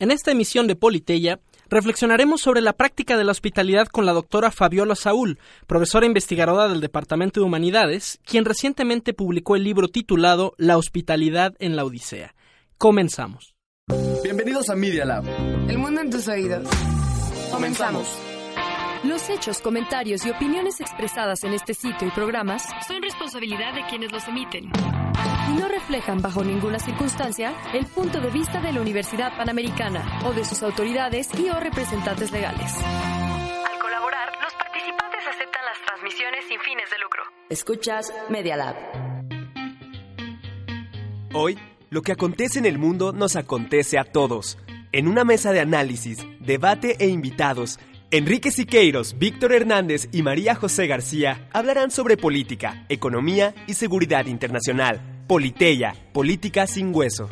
En esta emisión de Politeya reflexionaremos sobre la práctica de la hospitalidad con la doctora Fabiola Saúl, profesora investigadora del Departamento de Humanidades, quien recientemente publicó el libro titulado La hospitalidad en la Odisea. Comenzamos. Bienvenidos a Media Lab. El mundo en tus oídos. Comenzamos. Los hechos, comentarios y opiniones expresadas en este sitio y programas son responsabilidad de quienes los emiten y no reflejan bajo ninguna circunstancia el punto de vista de la Universidad Panamericana o de sus autoridades y o representantes legales. Al colaborar, los participantes aceptan las transmisiones sin fines de lucro. Escuchas Media Lab. Hoy, lo que acontece en el mundo nos acontece a todos. En una mesa de análisis, debate e invitados, Enrique Siqueiros, Víctor Hernández y María José García hablarán sobre política, economía y seguridad internacional. Politeya, política sin hueso.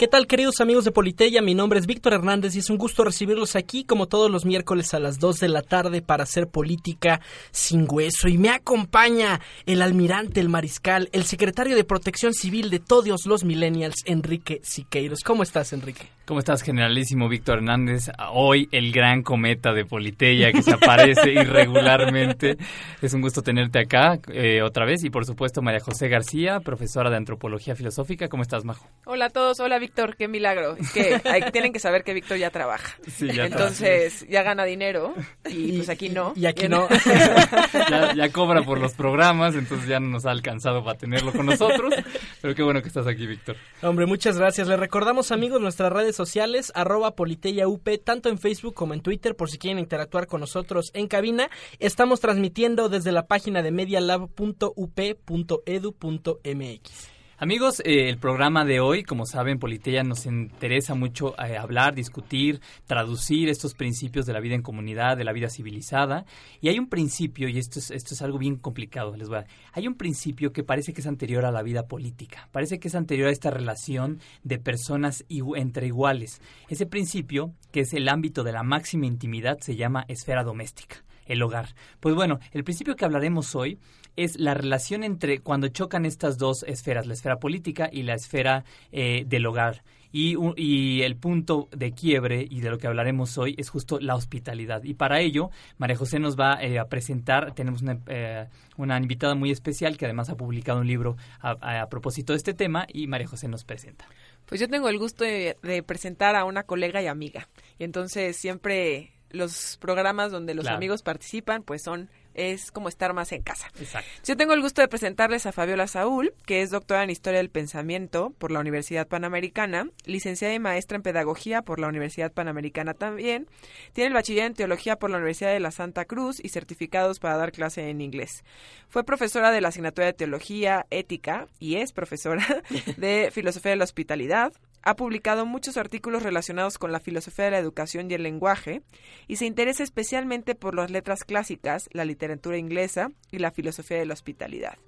¿Qué tal queridos amigos de Politeya? Mi nombre es Víctor Hernández y es un gusto recibirlos aquí como todos los miércoles a las 2 de la tarde para hacer política sin hueso. Y me acompaña el almirante, el mariscal, el secretario de Protección Civil de todos los millennials, Enrique Siqueiros. ¿Cómo estás, Enrique? ¿Cómo estás, generalísimo Víctor Hernández? Hoy el gran cometa de Politeya que se aparece irregularmente. Es un gusto tenerte acá eh, otra vez. Y por supuesto, María José García, profesora de Antropología Filosófica. ¿Cómo estás, Majo? Hola a todos. Hola, Víctor. Qué milagro. Es que hay, tienen que saber que Víctor ya trabaja. Sí, ya Entonces, ya gana dinero. Y, pues aquí no. Y aquí no. ya, ya cobra por los programas, entonces ya no nos ha alcanzado para tenerlo con nosotros. Pero qué bueno que estás aquí, Víctor. Hombre, muchas gracias. Le recordamos, amigos, nuestras redes sociales, arroba UP, tanto en Facebook como en Twitter, por si quieren interactuar con nosotros en cabina. Estamos transmitiendo desde la página de medialab.up.edu.mx. Amigos, eh, el programa de hoy, como saben, Politeya nos interesa mucho eh, hablar, discutir, traducir estos principios de la vida en comunidad, de la vida civilizada. Y hay un principio, y esto es, esto es algo bien complicado, les voy a... Hay un principio que parece que es anterior a la vida política, parece que es anterior a esta relación de personas entre iguales. Ese principio, que es el ámbito de la máxima intimidad, se llama esfera doméstica el hogar. Pues bueno, el principio que hablaremos hoy es la relación entre cuando chocan estas dos esferas, la esfera política y la esfera eh, del hogar. Y, y, el punto de quiebre y de lo que hablaremos hoy es justo la hospitalidad. Y para ello, María José nos va eh, a presentar, tenemos una, eh, una, invitada muy especial que además ha publicado un libro a, a, propósito de este tema y María José nos presenta. Pues yo tengo el gusto de, de presentar a una colega y amiga. Y entonces siempre los programas donde los Claro. amigos participan, pues son es como estar más en casa. Exacto. Yo tengo el gusto de presentarles a Fabiola Saúl, que es doctora en Historia del Pensamiento por la Universidad Panamericana, licenciada y maestra en Pedagogía por la Universidad Panamericana también. Tiene el bachiller en Teología por la Universidad de la Santa Cruz y certificados para dar clase en inglés. Fue profesora de la asignatura de Teología, Ética y es profesora de Filosofía de la Hospitalidad, ha publicado muchos artículos relacionados con la filosofía de la educación y el lenguaje y se interesa especialmente por las letras clásicas, la literatura inglesa y la filosofía de la hospitalidad.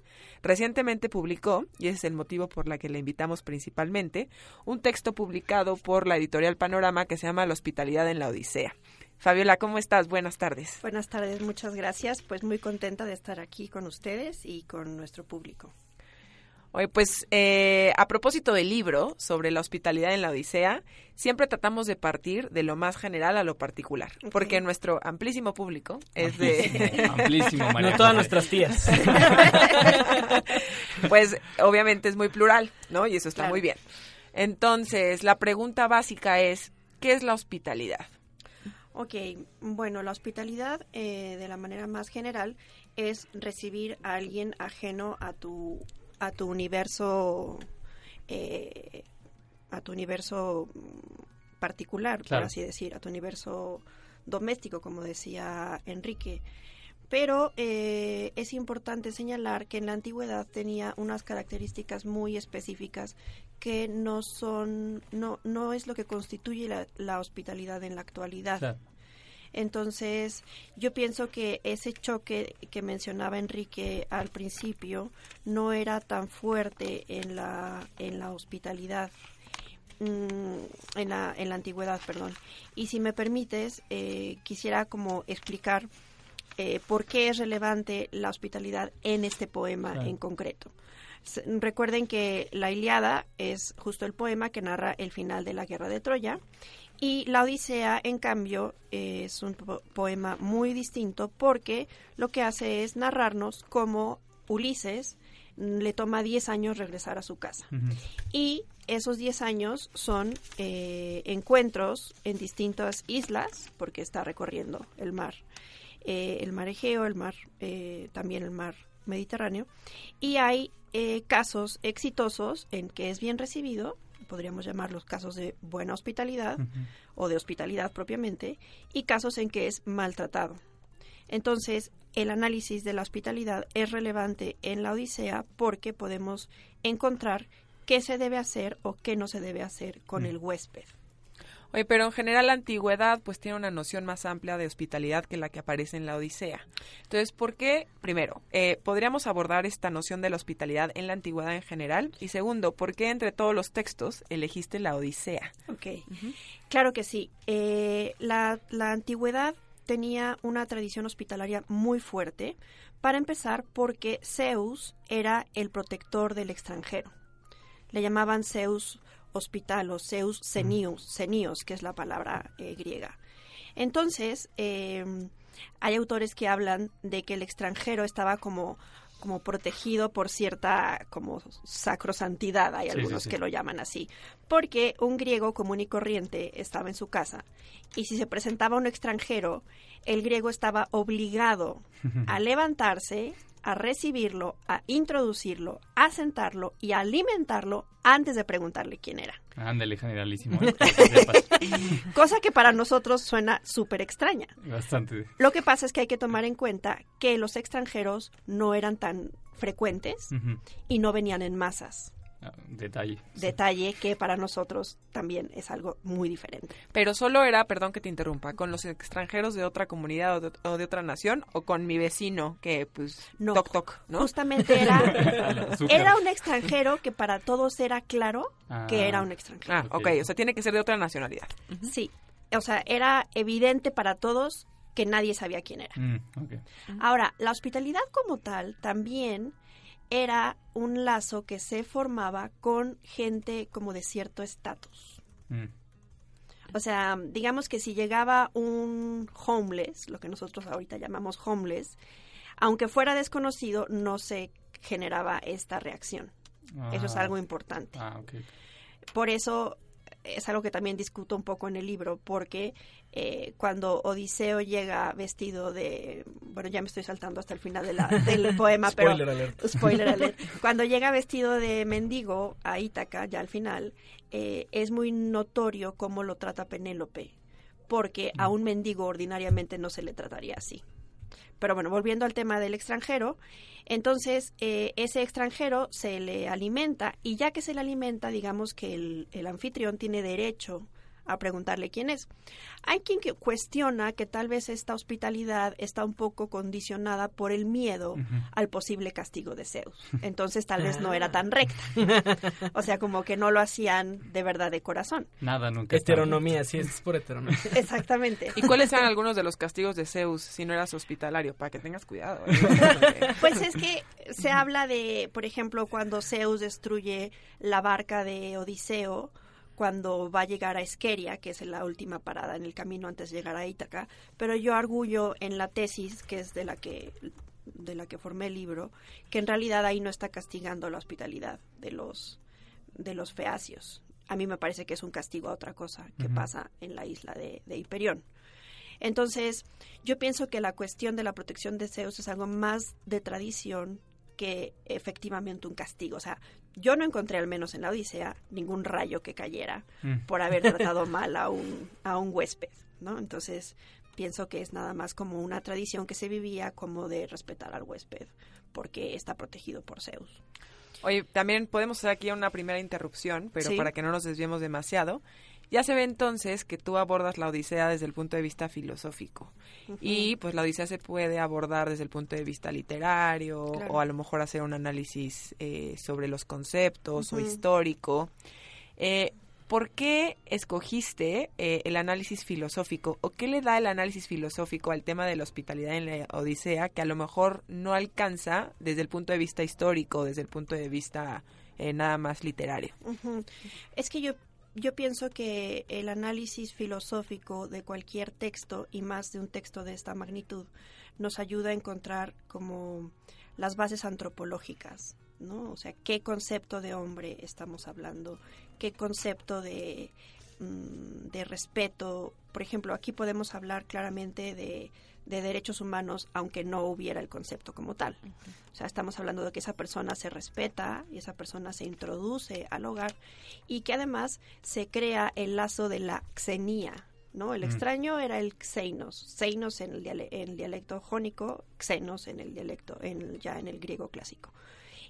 Recientemente publicó, y ese es el motivo por la que le invitamos principalmente, un texto publicado por la editorial Panorama que se llama La hospitalidad en la Odisea. Fabiola, ¿cómo estás? Buenas tardes. Buenas tardes, muchas gracias. Pues muy contenta de estar aquí con ustedes y con nuestro público. Oye, pues eh, a propósito del libro sobre la hospitalidad en la Odisea, siempre tratamos de partir de lo más general a lo particular, porque nuestro amplísimo público es de... Amplísimo, María No todas nuestras tías. pues obviamente es muy plural, ¿no? Y eso está Claro. muy bien. Entonces, la pregunta básica es, ¿qué es la hospitalidad? Ok, bueno, la hospitalidad eh, de la manera más general es recibir a alguien ajeno a tu, a tu universo, eh, a tu universo particular, Claro. por así decir, a tu universo doméstico, como decía Enrique. Pero eh, es importante señalar que en la antigüedad tenía unas características muy específicas que no son, no, no es lo que constituye la, la hospitalidad en la actualidad. Claro. Entonces, yo pienso que ese choque que mencionaba Enrique al principio no era tan fuerte en la, en la hospitalidad, mm, en, la, en la antigüedad, perdón. Y si me permites, eh, quisiera como explicar eh, por qué es relevante la hospitalidad en este poema Claro. en concreto. Recuerden que la Iliada es justo el poema que narra el final de la guerra de Troya y la Odisea, en cambio, es un po- poema muy distinto porque lo que hace es narrarnos cómo Ulises le toma 10 años regresar a su casa. Y esos 10 años son eh, encuentros en distintas islas, porque está recorriendo el mar, eh, el mar Egeo, el mar, eh, también el mar Mediterráneo, y hay eh, casos exitosos en que es bien recibido, podríamos llamarlos casos de buena hospitalidad o de hospitalidad propiamente, y casos en que es maltratado. Entonces, el análisis de la hospitalidad es relevante en la Odisea porque podemos encontrar qué se debe hacer o qué no se debe hacer con el huésped. Oye, pero en general la antigüedad pues tiene una noción más amplia de hospitalidad que la que aparece en la Odisea. Entonces, ¿por qué? Primero, eh, podríamos abordar esta noción de la hospitalidad en la antigüedad en general. Y segundo, ¿por qué entre todos los textos elegiste la Odisea? Ok, claro que sí. Eh, la, la antigüedad tenía una tradición hospitalaria muy fuerte, para empezar porque Zeus era el protector del extranjero. Le llamaban Zeus hospital o Zeus cenius, cenios, que es la palabra eh, griega. Entonces, eh, hay autores que hablan de que el extranjero estaba como como protegido por cierta como sacrosantidad, hay Sí, algunos sí, sí. que lo llaman así, porque un griego común y corriente estaba en su casa y si se presentaba un extranjero, el griego estaba obligado a levantarse, a recibirlo, a introducirlo, a sentarlo y a alimentarlo antes de preguntarle quién era. Ándale, generalísimo. ¿eh? Cosa que para nosotros suena súper extraña. Bastante. Lo que pasa es que hay que tomar en cuenta que los extranjeros no eran tan frecuentes y no venían en masas. Ah, Detalle. sí. Detalle que para nosotros también es algo muy diferente. Pero solo era, perdón que te interrumpa, con los extranjeros de otra comunidad o de, o de otra nación o con mi vecino que pues No, toc toc, ¿no? Justamente era, era un extranjero que para todos era claro que Ah. era un extranjero. Ah, Ok. ok, o sea, tiene que ser de otra nacionalidad. Sí, o sea, era evidente para todos que nadie sabía quién era. Mm. Ahora, la hospitalidad como tal también era un lazo que se formaba con gente como de cierto estatus. Mm. O sea, digamos que si llegaba un homeless, lo que nosotros ahorita llamamos homeless, aunque fuera desconocido, no se generaba esta reacción. Eso es Ah. algo importante. Ah. Por eso es algo que también discuto un poco en el libro, porque eh, cuando Odiseo llega vestido de, bueno, ya me estoy saltando hasta el final de la- del poema, Spoiler pero alert. spoiler alert. Cuando llega vestido de mendigo a Ítaca, ya al final, eh, es muy notorio cómo lo trata Penélope, porque a un mendigo ordinariamente no se le trataría así. Pero bueno, volviendo al tema del extranjero, entonces eh, ese extranjero se le alimenta y ya que se le alimenta, digamos que el, el anfitrión tiene derecho a preguntarle quién es. Hay quien que cuestiona que tal vez esta hospitalidad está un poco condicionada por el miedo al posible castigo de Zeus. Entonces tal vez no era tan recta. O sea, como que no lo hacían de verdad de corazón. Nada, nunca. Heteronomía, sí, es por heteronomía. Exactamente. ¿Y cuáles eran algunos de los castigos de Zeus si no eras hospitalario? Para que tengas cuidado. ¿eh? Pues es que se habla de, por ejemplo, cuando Zeus destruye la barca de Odiseo, cuando va a llegar a Esqueria, que es la última parada en el camino antes de llegar a Ítaca, pero yo arguyo en la tesis, que es de la que de la que formé el libro, que en realidad ahí no está castigando la hospitalidad de los de los feacios. A mí me parece que es un castigo a otra cosa que pasa en la isla de, de Hiperión. Entonces, yo pienso que la cuestión de la protección de Zeus es algo más de tradición que efectivamente un castigo. O sea, yo no encontré, al menos en la Odisea, ningún rayo que cayera Mm. por haber tratado mal a un, a un huésped, ¿no? Entonces, pienso que es nada más como una tradición que se vivía como de respetar al huésped, porque está protegido por Zeus. Oye, también podemos hacer aquí una primera interrupción, pero Sí. para que no nos desviemos demasiado. Ya se ve entonces que tú abordas la Odisea desde el punto de vista filosófico. Y pues la Odisea se puede abordar desde el punto de vista literario Claro. o a lo mejor hacer un análisis eh, sobre los conceptos o histórico. Eh, ¿por qué escogiste eh, el análisis filosófico o qué le da el análisis filosófico al tema de la hospitalidad en la Odisea que a lo mejor no alcanza desde el punto de vista histórico, desde el punto de vista eh, nada más literario? Es que yo yo pienso que el análisis filosófico de cualquier texto y más de un texto de esta magnitud nos ayuda a encontrar como las bases antropológicas, ¿no? O sea, qué concepto de hombre estamos hablando, qué concepto de, mm, de respeto. Por ejemplo, aquí podemos hablar claramente de, de derechos humanos, aunque no hubiera el concepto como tal. O sea, estamos hablando de que esa persona se respeta y esa persona se introduce al hogar y que además se crea el lazo de la xenía, ¿no? El Mm. extraño era el xenos, xenos en el, diale- en el dialecto jónico, xenos en el dialecto, en, el- ya en el griego clásico.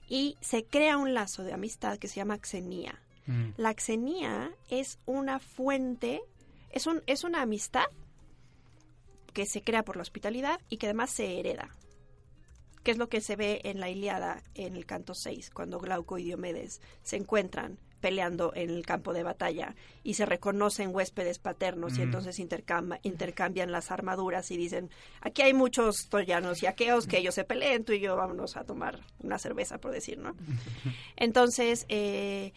Y se crea un lazo de amistad que se llama xenía. Mm. La xenía es una fuente, es, un, es una amistad que se crea por la hospitalidad y que además se hereda. Que es lo que se ve en la Iliada en el canto 6, cuando Glauco y Diomedes se encuentran peleando en el campo de batalla y se reconocen huéspedes paternos y entonces intercambian las armaduras y dicen, aquí hay muchos troyanos y aqueos que ellos se peleen, tú y yo vámonos a tomar una cerveza, por decir, ¿no? Entonces, eh,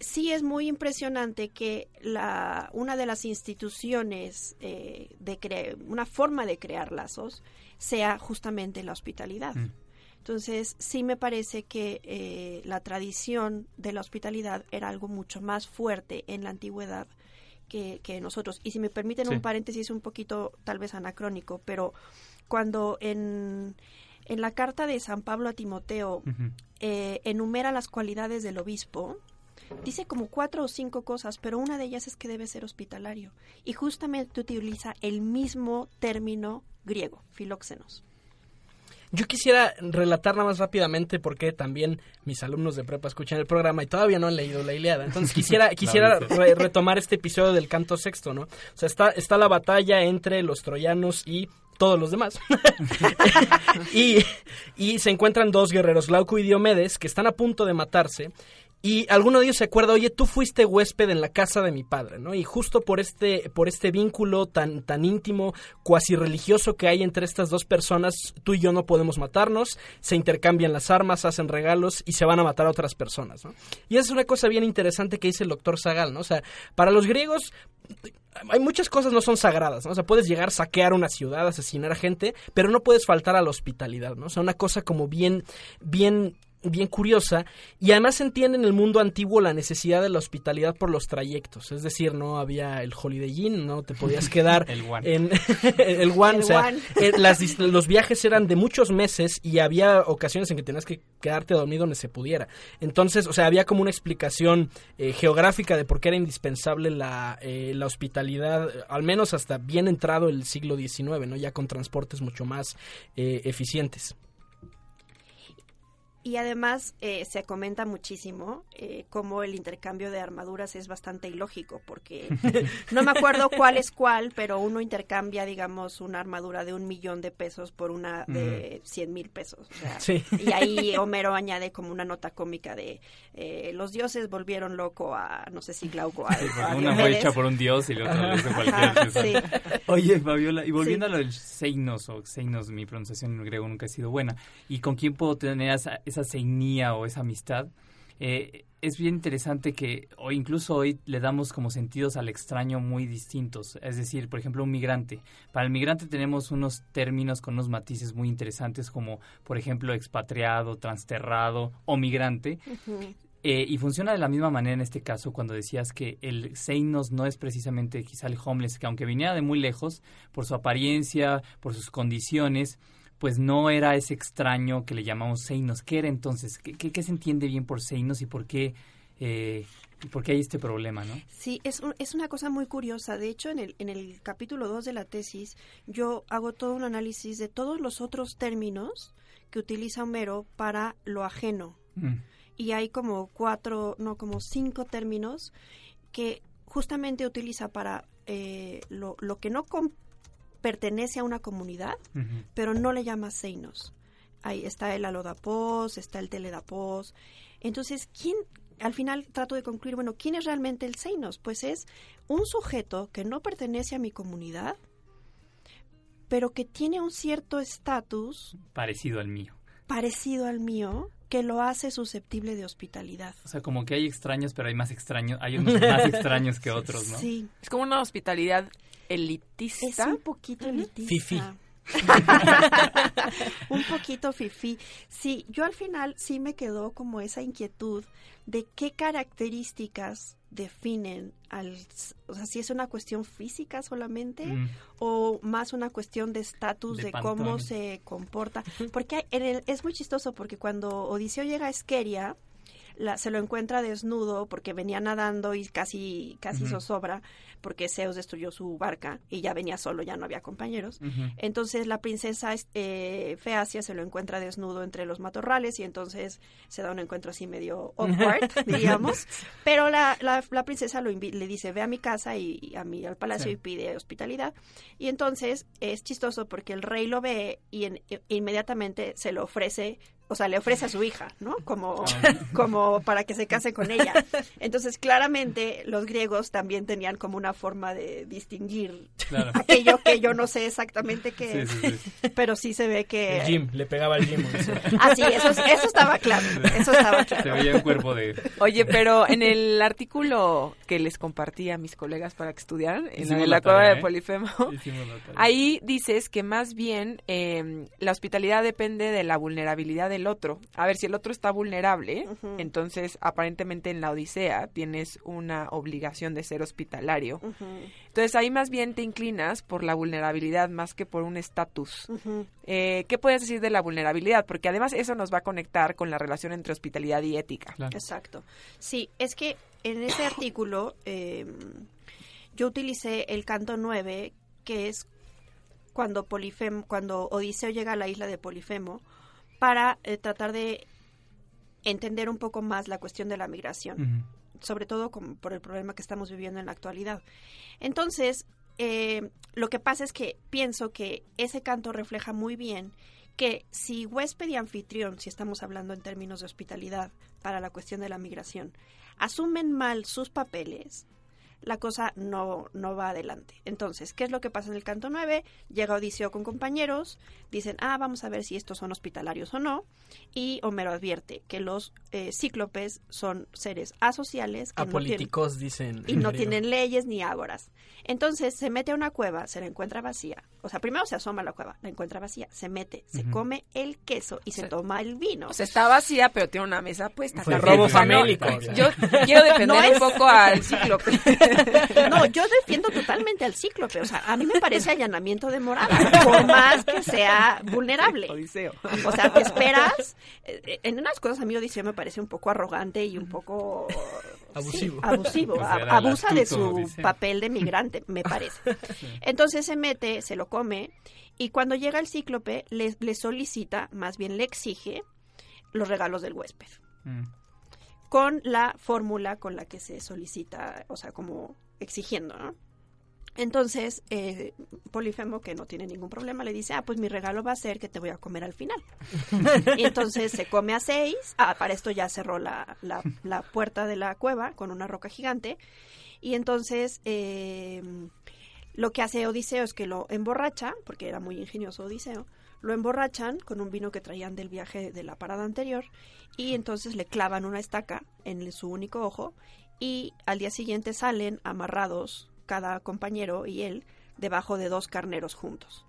sí es muy impresionante que la, una de las instituciones, eh, de cre- una forma de crear lazos, sea justamente la hospitalidad. Entonces, sí me parece que eh, la tradición de la hospitalidad era algo mucho más fuerte en la antigüedad que, que nosotros. Y si me permiten Sí. un paréntesis un poquito tal vez anacrónico, pero cuando en, en la carta de San Pablo a Timoteo eh, enumera las cualidades del obispo, dice como cuatro o cinco cosas, pero una de ellas es que debe ser hospitalario. Y justamente utiliza el mismo término griego, filóxenos. Yo quisiera relatar nada más rápidamente porque también mis alumnos de prepa escuchan el programa y todavía no han leído la Iliada. Entonces quisiera, quisiera re- retomar este episodio del canto sexto, ¿no? O sea, está, está la batalla entre los troyanos y todos los demás. y, y se encuentran dos guerreros, Glauco y Diomedes, que están a punto de matarse. Y alguno de ellos se acuerda, oye, tú fuiste huésped en la casa de mi padre, ¿no? Y justo por este, por este vínculo tan, tan íntimo, cuasi religioso que hay entre estas dos personas, tú y yo no podemos matarnos, se intercambian las armas, hacen regalos y se van a matar a otras personas, ¿no? Y esa es una cosa bien interesante que dice el doctor Zagal, ¿no? O sea, para los griegos hay muchas cosas no son sagradas, ¿no? O sea, puedes llegar a saquear una ciudad, asesinar a gente, pero no puedes faltar a la hospitalidad, ¿no? O sea, una cosa como bien, bien bien curiosa y además se entiende en el mundo antiguo la necesidad de la hospitalidad por los trayectos, es decir, no había el Holiday Inn, no te podías quedar El one. en el one, El o sea, one. eh, las los viajes eran de muchos meses y había ocasiones en que tenías que quedarte dormido donde se pudiera. Entonces, o sea, había como una explicación eh, geográfica de por qué era indispensable la, eh, la hospitalidad, al menos hasta bien entrado el siglo XIX, ¿no? Ya con transportes mucho más eh, eficientes. Y además eh, se comenta muchísimo eh, cómo el intercambio de armaduras es bastante ilógico, porque no me acuerdo cuál es cuál, pero uno intercambia, digamos, una armadura de un millón de pesos por una de cien mil pesos. o sea, Sí. Y ahí Homero añade como una nota cómica de eh, los dioses volvieron loco a, no sé si Glauco, a, a Una fue hecha por un dios y la otra lo hizo cualquier sí. Oye, Fabiola, y volviendo Sí. a lo del Seinos o Seinos, mi pronunciación en griego nunca ha sido buena. ¿Y con quién puedo tener esa, esa seinía o esa amistad? Eh, es bien interesante que o incluso hoy le damos como sentidos al extraño muy distintos. Es decir, por ejemplo, un migrante. Para el migrante tenemos unos términos con unos matices muy interesantes como, por ejemplo, expatriado, transterrado o migrante. Eh, y funciona de la misma manera en este caso cuando decías que el Seinos no es precisamente quizá el homeless, que aunque viniera de muy lejos, por su apariencia, por sus condiciones, pues no era ese extraño que le llamamos Seinos. ¿Qué era entonces? ¿Qué, qué, qué se entiende bien por Seinos y por qué, eh, y por qué hay este problema, no? Sí, es, un- es una cosa muy curiosa. De hecho, en el, en el capítulo 2 de la tesis, yo hago todo un análisis de todos los otros términos que utiliza Homero para lo ajeno. Mm. Y hay como cuatro, no, como cinco términos que justamente utiliza para eh, lo, lo que no pertenece a una comunidad, pero no le llama seinos. Ahí está el alodapós, está el teledapós. Entonces, ¿quién, al final trato de concluir, bueno, ¿quién es realmente el Seinos? Pues es un sujeto que no pertenece a mi comunidad, pero que tiene un cierto estatus Parecido al mío. parecido al mío que lo hace susceptible de hospitalidad. O sea, como que hay extraños, pero hay más extraños, hay unos más extraños que otros, ¿no? Sí, Es como una hospitalidad es elitista. un poquito elitista. Fifí. un poquito fifí. Sí, yo al final sí me quedó como esa inquietud de qué características definen al, o sea, si es una cuestión física solamente Mm. o más una cuestión de estatus De de, cómo se comporta, porque en el- es muy chistoso porque cuando Odiseo llega a Esqueria la- se lo encuentra desnudo porque venía nadando y casi casi Ujú. zozobra porque Zeus destruyó su barca y ya venía solo, ya no había compañeros. Entonces la princesa eh, Feacia se lo encuentra desnudo entre los matorrales y entonces se da un encuentro así medio awkward, diríamos. Pero la, la, la princesa lo le dice, ve a mi casa y, y a mí al palacio Sí. y pide hospitalidad. Y entonces es chistoso porque el rey lo ve y en- e- inmediatamente se lo ofrece, o sea, le ofrece a su hija, ¿no? Como, como para que se case con ella. Entonces claramente los griegos también tenían como una forma de distinguir Claro. aquello que yo no sé exactamente qué Sí, es, sí, sí. pero sí se ve que... El gym, le pegaba al gym. o sea. Ah, sí, eso, eso estaba claro, eso estaba Se claro. veía un cuerpo de... Oye, pero en el artículo que les compartí a mis colegas para que estudiaran, en la Hicimos de la la cueva de ¿eh? Polifemo, ahí dices que más bien eh, la hospitalidad depende de la vulnerabilidad del otro. A ver, si el otro está vulnerable, entonces aparentemente en la Odisea tienes una obligación de ser hospitalario. Entonces ahí más bien te inclinas por la vulnerabilidad más que por un estatus. Eh, ¿Qué puedes decir de la vulnerabilidad? Porque además eso nos va a conectar con la relación entre hospitalidad y ética. Claro. Exacto. Sí, es que en ese artículo eh, yo utilicé el canto 9, que es cuando Polifemo, cuando Odiseo llega a la isla de Polifemo, para eh, tratar de entender un poco más la cuestión de la migración. Sobre todo por el problema que estamos viviendo en la actualidad. Entonces, eh, lo que pasa es que pienso que ese canto refleja muy bien que si huésped y anfitrión, si estamos hablando en términos de hospitalidad para la cuestión de la migración, asumen mal sus papeles, la cosa no, no va adelante. Entonces, ¿qué es lo que pasa en el canto 9? Llega Odiseo con compañeros, dicen, ah, vamos a ver si estos son hospitalarios o no, y Homero advierte que los eh, cíclopes son seres asociales que no tienen, Apolíticos, dicen. y no tienen leyes ni ágoras. Entonces se mete a una cueva, se la encuentra vacía. O sea, primero se asoma a la cueva, la encuentra vacía, se mete, se come el queso y se toma el vino. O sea, está vacía, pero tiene una mesa puesta. Fue también. robo no, famélico. Yo quiero defender No un poco al cíclope. No, yo defiendo totalmente al cíclope. O sea, a mí me parece allanamiento de morada, por más que sea vulnerable. Odiseo. O sea, te esperas. eh, En unas cosas a mí Odiseo me parece un poco arrogante y un poco Abusivo. sí, abusivo. Abusa de su Odiseo. papel de migrante, me parece. Entonces se mete, se lo come y cuando llega el cíclope le, le solicita, más bien le exige los regalos del huésped Mm. Con la fórmula con la que se solicita, o sea, como exigiendo, ¿no? Entonces, eh, Polifemo, que no tiene ningún problema, le dice, ah, pues mi regalo va a ser que te voy a comer al final. y entonces se come a seis. Ah, para esto ya cerró la, la, la puerta de la cueva con una roca gigante. Y entonces eh, lo que hace Odiseo es que lo emborracha, porque era muy ingenioso Odiseo, lo emborrachan con un vino que traían del viaje de la parada anterior y entonces le clavan una estaca en su único ojo y al día siguiente salen amarrados cada compañero y él debajo de dos carneros juntos.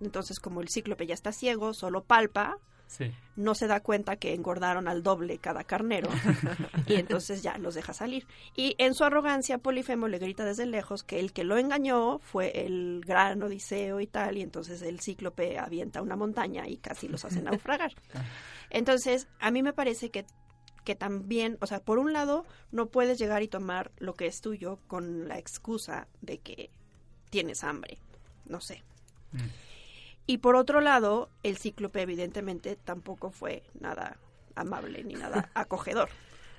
Entonces como el cíclope ya está ciego, solo palpa, Sí. no se da cuenta que engordaron al doble cada carnero y entonces ya los deja salir. Y en su arrogancia, Polifemo le grita desde lejos que el que lo engañó fue el gran Odiseo y tal, y entonces el cíclope avienta una montaña y casi los hace naufragar. Entonces, a mí me parece que que también, o sea, por un lado, no puedes llegar y tomar lo que es tuyo con la excusa de que tienes hambre, no sé. Mm. Y por otro lado, el cíclope evidentemente tampoco fue nada amable ni nada acogedor.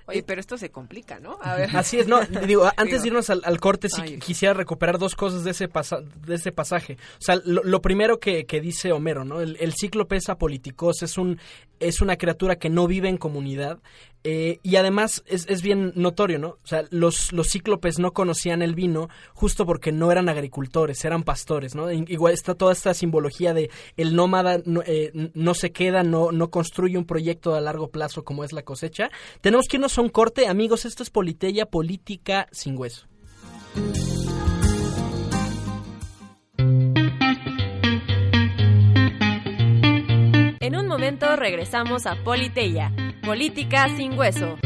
Oye, pero esto se complica, ¿no? A ver. Así es, no, digo, antes de irnos al, al corte, sí Ay. quisiera recuperar dos cosas de ese, pasa- de ese pasaje. O sea, lo, lo primero que, que dice Homero, ¿no? El, el cíclope es apolíticos, es un es una criatura que no vive en comunidad eh, y además es, es, bien notorio, ¿no? O sea, los, los cíclopes no conocían el vino justo porque no eran agricultores, eran pastores, ¿no? Igual está toda esta simbología de el nómada no, eh, no se queda, no, no construye un proyecto a largo plazo como es la cosecha. Tenemos que irnos a un corte, amigos, esto es Politeya Política sin Hueso. En un momento regresamos a Politeya, Política sin Hueso.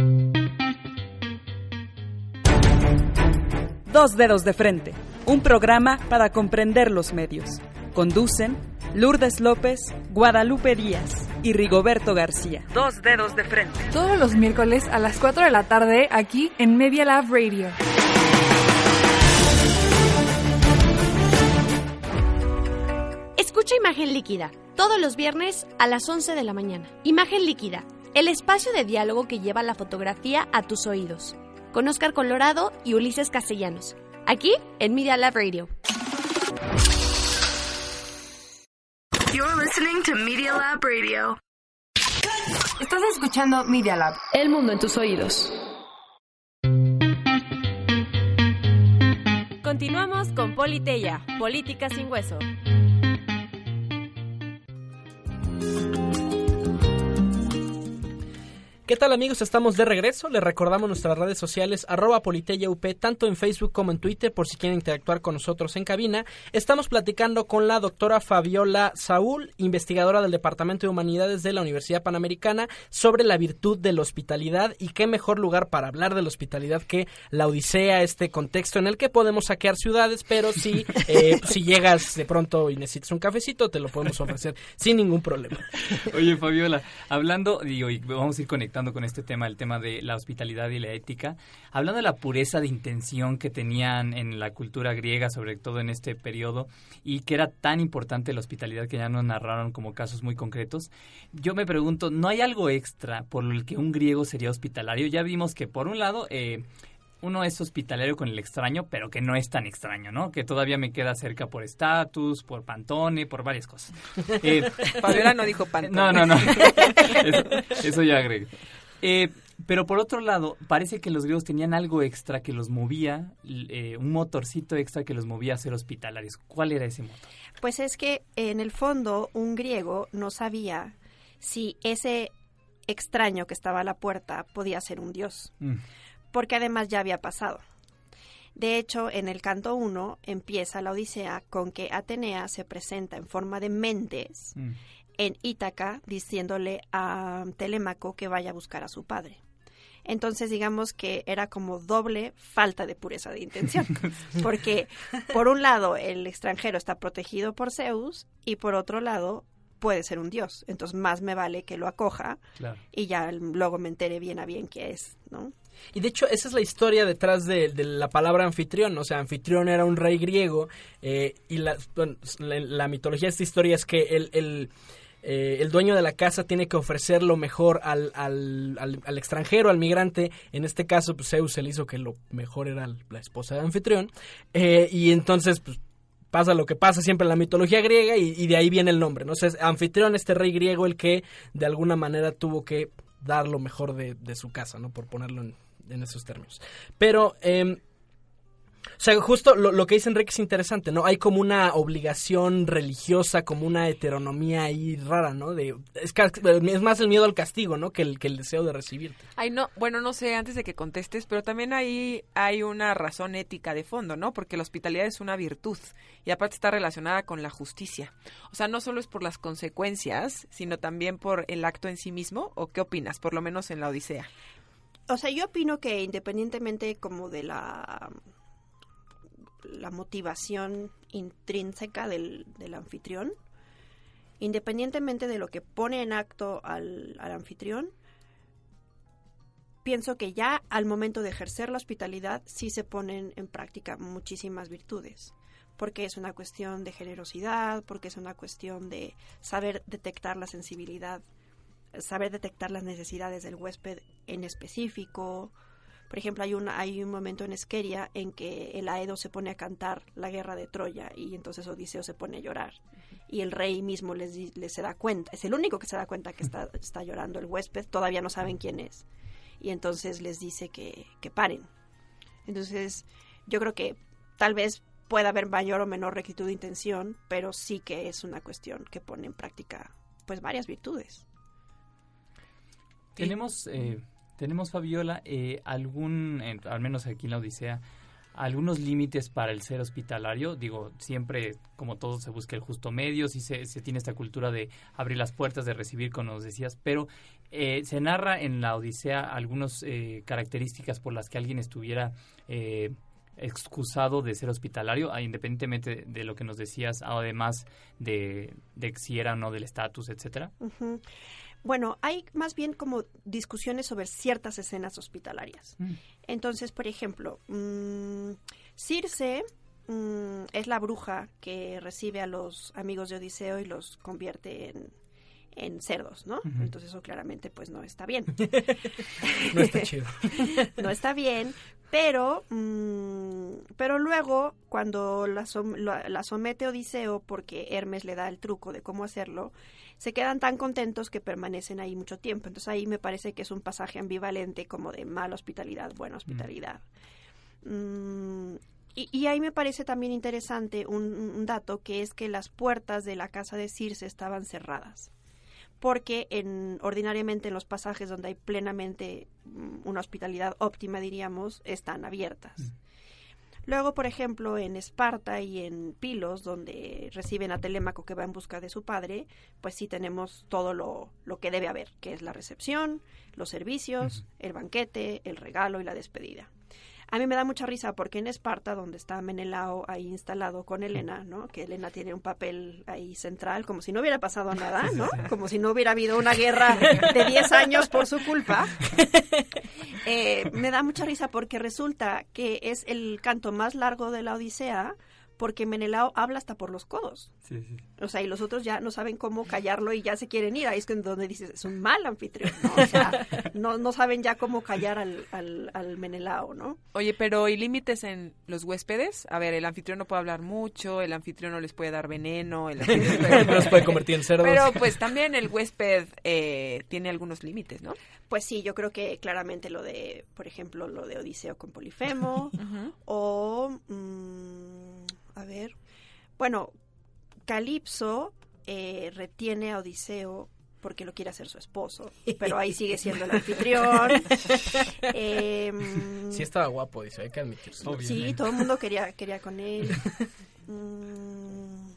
Dos dedos de frente, un programa para comprender los medios. Conducen Lourdes López, Guadalupe Díaz y Rigoberto García. Dos dedos de frente. Todos los miércoles a las 4 de la tarde aquí en Media Lab Radio. Escucha Imagen Líquida, todos los viernes a las 11 de la mañana. Imagen Líquida, el espacio de diálogo que lleva la fotografía a tus oídos. Con Oscar Colorado y Ulises Castellanos. Aquí en Media Lab Radio. You're listening to Media Lab Radio. Estás escuchando Media Lab. El mundo en tus oídos. Continuamos con Politeya, Política sin Hueso. Thank you. ¿Qué tal amigos? Estamos de regreso. Les recordamos nuestras redes sociales arroba politeyaup, tanto en Facebook como en Twitter, por si quieren interactuar con nosotros en cabina. Estamos platicando con la doctora Fabiola Saúl, investigadora del Departamento de Humanidades de la Universidad Panamericana, sobre la virtud de la hospitalidad y qué mejor lugar para hablar de la hospitalidad que la Odisea, este contexto en el que podemos saquear ciudades, pero si, eh, si llegas de pronto y necesitas un cafecito, te lo podemos ofrecer sin ningún problema. Oye Fabiola, hablando, digo, y vamos a ir conectando con este tema, el tema de la hospitalidad y la ética, hablando de la pureza de intención que tenían en la cultura griega, sobre todo en este periodo, y que era tan importante la hospitalidad que ya nos narraron como casos muy concretos, yo me pregunto, ¿no hay algo extra por el que un griego sería hospitalario? Ya vimos que por un lado... Eh, uno es hospitalario con el extraño, pero que no es tan extraño, ¿no? Que todavía me queda cerca por estatus, por Pantone, por varias cosas. Eh, Fabiola no dijo Pantone. No, no, no. eso, eso ya agregué. Eh, pero por otro lado, parece que los griegos tenían algo extra que los movía, eh, un motorcito extra que los movía a ser hospitalarios. ¿Cuál era ese motor? Pues es que en el fondo un griego no sabía si ese extraño que estaba a la puerta podía ser un dios, mm. Porque además ya había pasado. De hecho, en el canto 1 empieza la Odisea con que Atenea se presenta en forma de mentes mm en Ítaca diciéndole a Telémaco que vaya a buscar a su padre. Entonces, digamos que era como doble falta de pureza de intención, porque por un lado el extranjero está protegido por Zeus y por otro lado puede ser un dios. Entonces, más me vale que lo acoja y ya luego me entere bien a bien qué es, ¿no? Y de hecho, esa es la historia detrás de, la palabra anfitrión. O sea, anfitrión era un rey griego eh, y la, la, mitología de esta historia es que el eh, el dueño de la casa tiene que ofrecer lo mejor al, al, al, extranjero, al migrante. En este caso, pues Zeus se le hizo que lo mejor era la esposa de anfitrión. Eh, y entonces, pues pasa lo que pasa siempre en la mitología griega y, de ahí viene el nombre. ¿no? O sea, anfitrión, este rey griego, el que de alguna manera tuvo que dar lo mejor de, de su casa, ¿no? Por ponerlo en, en esos términos. Pero... Eh, o sea, justo lo, que dice Enrique es interesante, ¿no? Hay como una obligación religiosa, como una heteronomía ahí rara, ¿no? De, es, es más el miedo al castigo, ¿no? Que el, que el deseo de recibirte. Ay, no, bueno, no sé, antes de que contestes, pero también ahí hay una razón ética de fondo, ¿no? Porque la hospitalidad es una virtud y aparte está relacionada con la justicia. O sea, no solo es por las consecuencias, sino también por el acto en sí mismo, ¿o qué opinas? Por lo menos en la Odisea. O sea, yo opino que independientemente como de la la motivación intrínseca del, anfitrión, independientemente de lo que pone en acto al, anfitrión, pienso que ya al momento de ejercer la hospitalidad sí se ponen en práctica muchísimas virtudes, porque es una cuestión de generosidad, porque es una cuestión de saber detectar la sensibilidad, saber detectar las necesidades del huésped en específico, Por ejemplo, hay un, hay un momento en Esqueria en que el Aedo se pone a cantar la guerra de Troya y entonces Odiseo se pone a llorar. Y el rey mismo les, les se da cuenta, es el único que se da cuenta que está, está llorando el huésped, todavía no saben quién es. Y entonces les dice que, que paren. Entonces, yo creo que tal vez pueda haber mayor o menor rectitud de intención, pero sí que es una cuestión que pone en práctica pues varias virtudes. Tenemos, eh, tenemos Fabiola, eh, algún, en- al menos aquí en la Odisea, algunos límites para el ser hospitalario. Digo, siempre, como todo, se busca el justo medio, sí se, se tiene esta cultura de abrir las puertas, de recibir, como nos decías, pero eh, se narra en la Odisea algunas características por las que alguien estuviera eh, excusado de ser hospitalario, independientemente de lo que nos decías, además de, de si era o no del estatus, etcétera. Ujú. Bueno, hay más bien como discusiones sobre ciertas escenas hospitalarias. Mm. Entonces, por ejemplo, mm, Circe mm, es la bruja que recibe a los amigos de Odiseo y los convierte en, en cerdos, ¿no? Entonces eso claramente pues no está bien. No está chido. no está bien, pero, mm, pero luego cuando la, som- la- la somete Odiseo, porque Hermes le da el truco de cómo hacerlo, se quedan tan contentos que permanecen ahí mucho tiempo. Entonces ahí me parece que es un pasaje ambivalente como de mala hospitalidad, buena hospitalidad. Mm, y, y ahí me parece también interesante un, un dato que es que las puertas de la casa de Circe estaban cerradas porque en, ordinariamente en los pasajes donde hay plenamente mm, una hospitalidad óptima, diríamos, están abiertas. Luego, por ejemplo, en Esparta y en Pilos, donde reciben a Telémaco que va en busca de su padre, pues sí tenemos todo lo, lo que debe haber, que es la recepción, los servicios, el banquete, el regalo y la despedida. A mí me da mucha risa porque en Esparta, donde está Menelao ahí instalado con Helena, ¿no? Que Helena tiene un papel ahí central, como si no hubiera pasado nada, ¿no? Como si no hubiera habido una guerra de 10 años por su culpa. Eh, me da mucha risa porque resulta que es el canto más largo de la Odisea porque Menelao habla hasta por los codos. O sea, y los otros ya no saben cómo callarlo y ya se quieren ir. Ahí es donde dices, es un mal anfitrión, ¿no? O sea, no, no saben ya cómo callar al, al, al Menelao, ¿no? Oye, pero ¿y límites en los huéspedes? A ver, el anfitrión no puede hablar mucho, el anfitrión no les puede dar veneno, el anfitrión Los puede convertir en cerdos. Pero pues también el huésped eh, tiene algunos límites, ¿no? Pues sí, yo creo que claramente lo de, por ejemplo, lo de Odiseo con Polifemo, o, mm, a ver, bueno, Calipso eh, retiene a Odiseo porque lo quiere hacer su esposo, pero ahí sigue siendo el anfitrión. Em, Sí estaba guapo, dice, hay que admitirlo. Sí, todo el mundo quería, quería con él. Mm,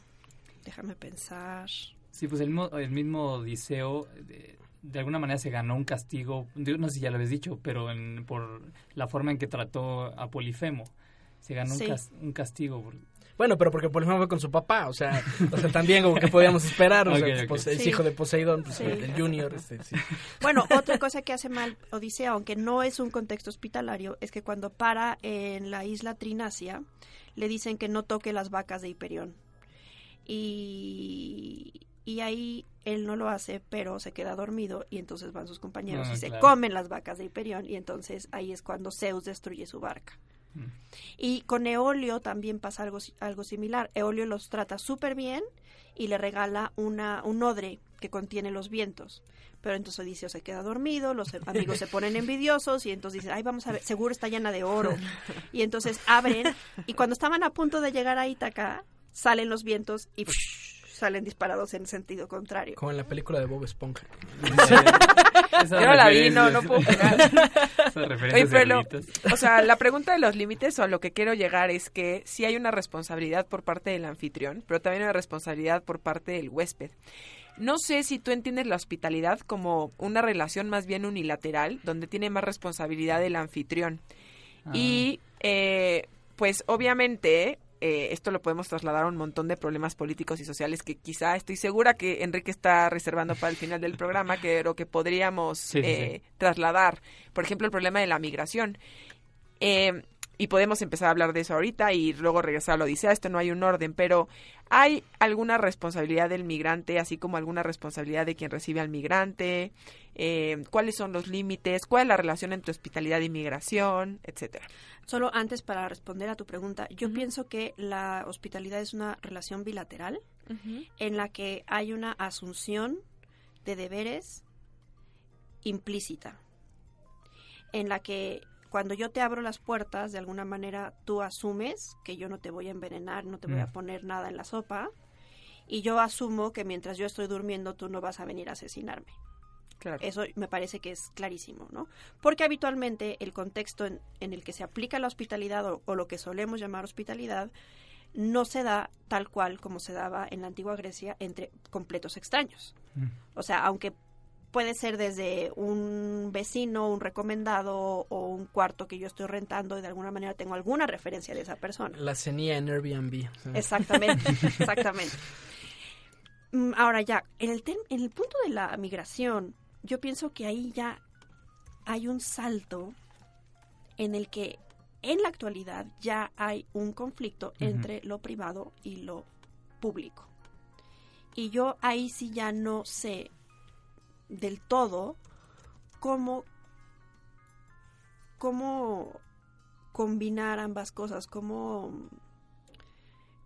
déjame pensar. Sí, pues el, mismo- el mismo Odiseo de, de alguna manera se ganó un castigo, no sé si ya lo habéis dicho, pero en- por la forma en que trató a Polifemo. Se ganó Sí. un, cas- un castigo. por- Bueno, pero porque Polifemo fue con su papá, o sea, o sea también como que podíamos esperar, o sea, pues, es hijo de Poseidón, pues, Sí. el junior, este, sí. Bueno, otra cosa que hace mal Odiseo, aunque no es un contexto hospitalario, es que cuando para en la isla Trinacia, le dicen que no toque las vacas de Hiperión. Y, y ahí él no lo hace, pero se queda dormido y entonces van sus compañeros Ah, y se comen las vacas de Hiperión y entonces ahí es cuando Zeus destruye su barca. Mm. Y con Eolio también pasa algo, algo similar. Eolio los trata súper bien y le regala una, un odre que contiene los vientos. Pero entonces Odiseo se queda dormido, los amigos se ponen envidiosos y entonces dicen, ay, vamos a ver, seguro está llena de oro. Y entonces abren y cuando estaban a punto de llegar a Ítaca, salen los vientos y salen disparados en sentido contrario. Como en la película de Bob Esponja. Yo no la vi, no, no puedo Oye, pero, o sea, la pregunta de los límites o a lo que quiero llegar es que sí hay una responsabilidad por parte del anfitrión, pero también una responsabilidad por parte del huésped. No sé si tú entiendes la hospitalidad como una relación más bien unilateral, donde tiene más responsabilidad el anfitrión. Y, eh, pues, obviamente, eh, esto lo podemos trasladar a un montón de problemas políticos y sociales que quizá estoy segura que Enrique está reservando para el final del programa, que lo que podríamos Sí, sí, sí. eh, trasladar. Por ejemplo, el problema de la migración. Eh, y podemos empezar a hablar de eso ahorita y luego regresar a la Odisea, esto no hay un orden, pero ¿hay alguna responsabilidad del migrante, así como alguna responsabilidad de quien recibe al migrante? Eh, ¿Cuáles son los límites? ¿Cuál es la relación entre hospitalidad y migración? Etcétera. Solo antes para responder a tu pregunta, yo pienso que la hospitalidad es una relación bilateral en la que hay una asunción de deberes implícita, en la que cuando yo te abro las puertas, de alguna manera tú asumes que yo no te voy a envenenar, no te voy a Mm. poner nada en la sopa, y yo asumo que mientras yo estoy durmiendo tú no vas a venir a asesinarme. Claro. Eso me parece que es clarísimo, ¿no? Porque habitualmente el contexto en, en el que se aplica la hospitalidad o, o lo que solemos llamar hospitalidad no se da tal cual como se daba en la antigua Grecia entre completos extraños. O sea, aunque puede ser desde un vecino, un recomendado o un cuarto que yo estoy rentando y de alguna manera tengo alguna referencia de esa persona. La cenía en Airbnb. Exactamente, exactamente. Mm, Ahora ya, en el, en el punto de la migración, yo pienso que ahí ya hay un salto en el que en la actualidad ya hay un conflicto entre lo privado y lo público. Y yo ahí sí ya no sé del todo cómo, cómo combinar ambas cosas, cómo,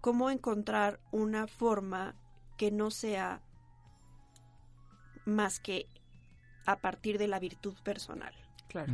cómo encontrar una forma que no sea más que a partir de la virtud personal. Claro.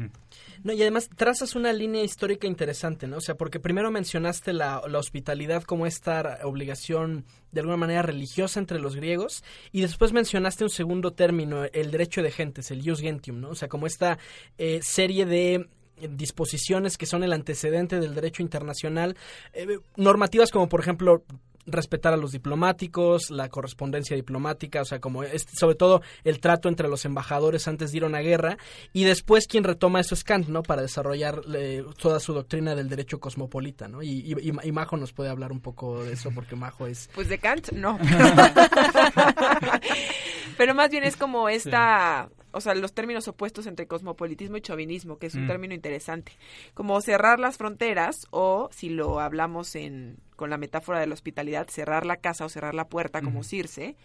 No, y además trazas una línea histórica interesante, ¿no? O sea, porque primero mencionaste la, la hospitalidad como esta obligación de alguna manera religiosa entre los griegos y después mencionaste un segundo término, el derecho de gentes, el jus gentium, ¿no? O sea, como esta eh, serie de disposiciones que son el antecedente del derecho internacional, eh, normativas como por ejemplo respetar a los diplomáticos, la correspondencia diplomática, o sea, como este, sobre todo el trato entre los embajadores antes de ir a una guerra, y después quien retoma eso es Kant, ¿no? Para desarrollar eh, toda su doctrina del derecho cosmopolita, ¿no? Y, y, y Majo nos puede hablar un poco de eso, porque Majo es... Pues de Kant, no. Pero más bien es como esta, o sea, los términos opuestos entre cosmopolitismo y chauvinismo, que es un Mm. término interesante. Como cerrar las fronteras o, si lo hablamos en con la metáfora de la hospitalidad, cerrar la casa o cerrar la puerta como Circe,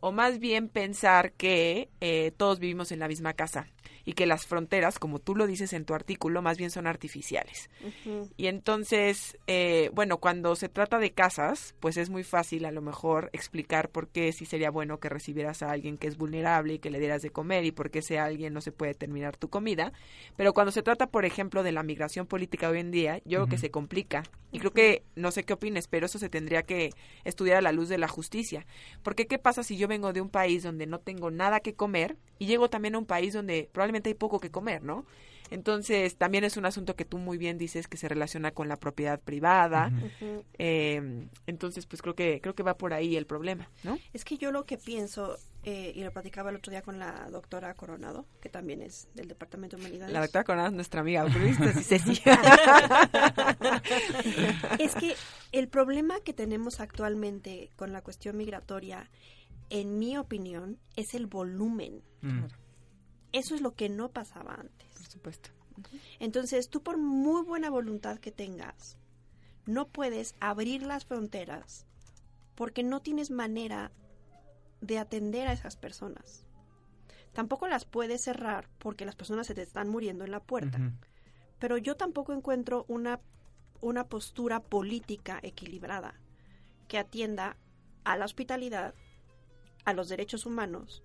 o más bien pensar que eh, todos vivimos en la misma casa y que las fronteras, como tú lo dices en tu artículo, más bien son artificiales. Y entonces, eh, bueno, cuando se trata de casas, pues es muy fácil a lo mejor explicar por qué sí sería bueno que recibieras a alguien que es vulnerable y que le dieras de comer y por qué ese alguien no se puede terminar tu comida. Pero cuando se trata, por ejemplo, de la migración política hoy en día, yo creo que se complica. Y creo que, no sé qué opines, pero eso se tendría que estudiar a la luz de la justicia. Porque, ¿qué pasa si yo vengo de un país donde no tengo nada que comer y llego también a un país donde probablemente hay poco que comer, ¿no? Entonces, también es un asunto que tú muy bien dices que se relaciona con la propiedad privada. Eh, entonces, pues creo que creo que va por ahí el problema, ¿no? Es que yo lo que pienso, eh, y lo platicaba el otro día con la doctora Coronado, que también es del Departamento de Humanidades. La doctora Coronado es nuestra amiga. Sí, es que el problema que tenemos actualmente con la cuestión migratoria, en mi opinión, es el volumen. Eso es lo que no pasaba antes. Por supuesto. Entonces, tú por muy buena voluntad que tengas, no puedes abrir las fronteras porque no tienes manera de atender a esas personas. Tampoco las puedes cerrar porque las personas se te están muriendo en la puerta. Pero yo tampoco encuentro una, una postura política equilibrada que atienda a la hospitalidad, a los derechos humanos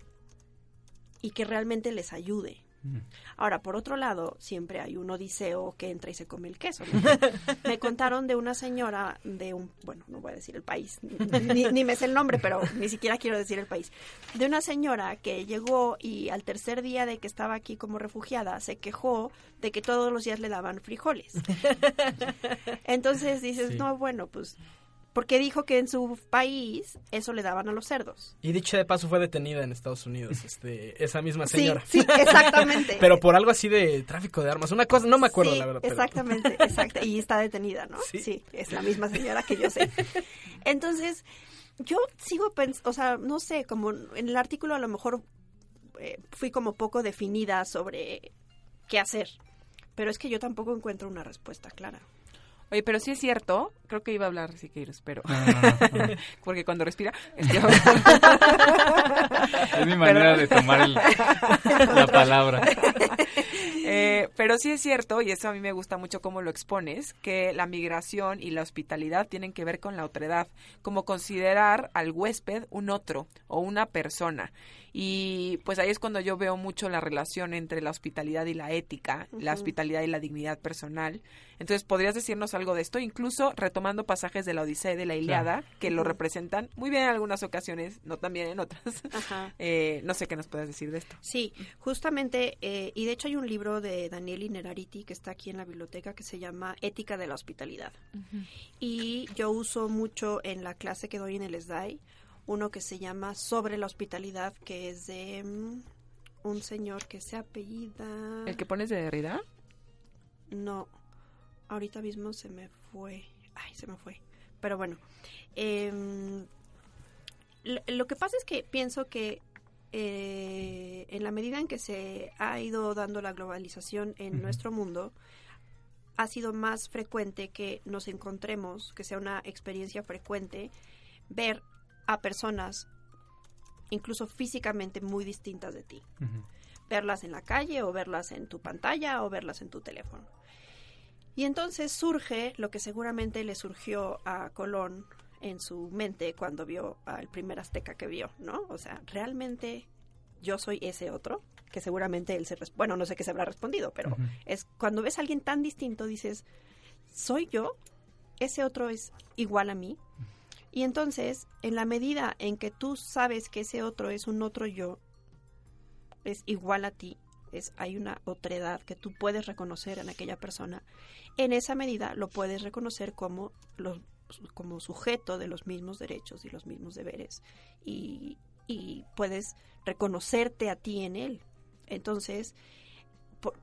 y que realmente les ayude. Ahora, por otro lado, siempre hay un odiseo que entra y se come el queso. ¿no? me contaron de una señora de un, bueno, no voy a decir el país, ni, ni me sé el nombre, pero ni siquiera quiero decir el país, de una señora que llegó y al tercer día de que estaba aquí como refugiada se quejó de que todos los días le daban frijoles. Entonces dices, Sí. no, bueno, pues, porque dijo que en su país eso le daban a los cerdos. Y dicho de paso fue detenida en Estados Unidos, este, esa misma Sí, señora. sí, exactamente. pero por algo así de tráfico de armas, una cosa, no me acuerdo Sí, la verdad. pero- Exactamente, exacto. Y está detenida, ¿no? Sí. es la misma señora que yo sé. Entonces, yo sigo pensando, o sea, no sé, como en el artículo a lo mejor eh, fui como poco definida sobre qué hacer, pero es que yo tampoco encuentro una respuesta clara. Oye, pero sí es cierto, creo que iba a hablar Siqueiros, pero... porque cuando respira... Es, mi manera de tomar el, la palabra. Eh, pero sí es cierto, y eso a mí me gusta mucho cómo lo expones, que la migración y la hospitalidad tienen que ver con la otredad, como considerar al huésped un otro o una persona. Y pues ahí es cuando yo veo mucho la relación entre la hospitalidad y la ética, la hospitalidad y la dignidad personal. Entonces, ¿podrías decirnos algo de esto? Incluso retomando pasajes de la Odisea y de la Iliada, que lo representan muy bien en algunas ocasiones, no también en otras. Eh, no sé qué nos puedes decir de esto. Sí, justamente, eh, y de hecho hay un libro de Daniel Inerariti que está aquí en la biblioteca que se llama Ética de la Hospitalidad. Y yo uso mucho en la clase que doy en el SDAI uno que se llama Sobre la Hospitalidad, que es de mm, un señor que se apellida... ¿El que pones de Derrida? No, ahorita mismo se me fue. Ay, se me fue. Pero bueno, em, lo, que pasa es que pienso que eh, en la medida en que se ha ido dando la globalización en nuestro mundo, ha sido más frecuente que nos encontremos, que sea una experiencia frecuente, ver a personas incluso físicamente muy distintas de ti. Verlas en la calle o verlas en tu pantalla o verlas en tu teléfono. Y entonces surge lo que seguramente le surgió a Colón en su mente cuando vio al primer azteca que vio, ¿no? O sea, realmente yo soy ese otro, que seguramente él se... Bueno, no sé qué se habrá respondido, pero es cuando ves a alguien tan distinto, dices, ¿soy yo? ¿Ese otro es igual a mí? Y entonces, en la medida en que tú sabes que ese otro es un otro yo, es igual a ti, es, hay una otredad que tú puedes reconocer en aquella persona, en esa medida lo puedes reconocer como, como sujeto de los mismos derechos y los mismos deberes y, y puedes reconocerte a ti en él. Entonces,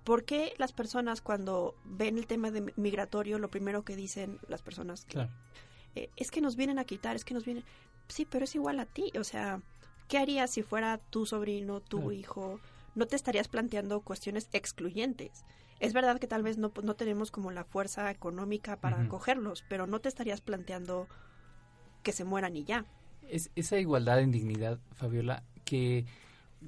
¿por, qué las personas cuando ven el tema de migratorio, lo primero que dicen las personas que... Eh, es que nos vienen a quitar, es que nos vienen... Sí, pero es igual a ti, o sea, ¿qué harías si fuera tu sobrino, tu hijo? No te estarías planteando cuestiones excluyentes. Es verdad que tal vez no, no tenemos como la fuerza económica para acogerlos, pero no te estarías planteando que se mueran y ya. Es esa igualdad en dignidad, Fabiola, que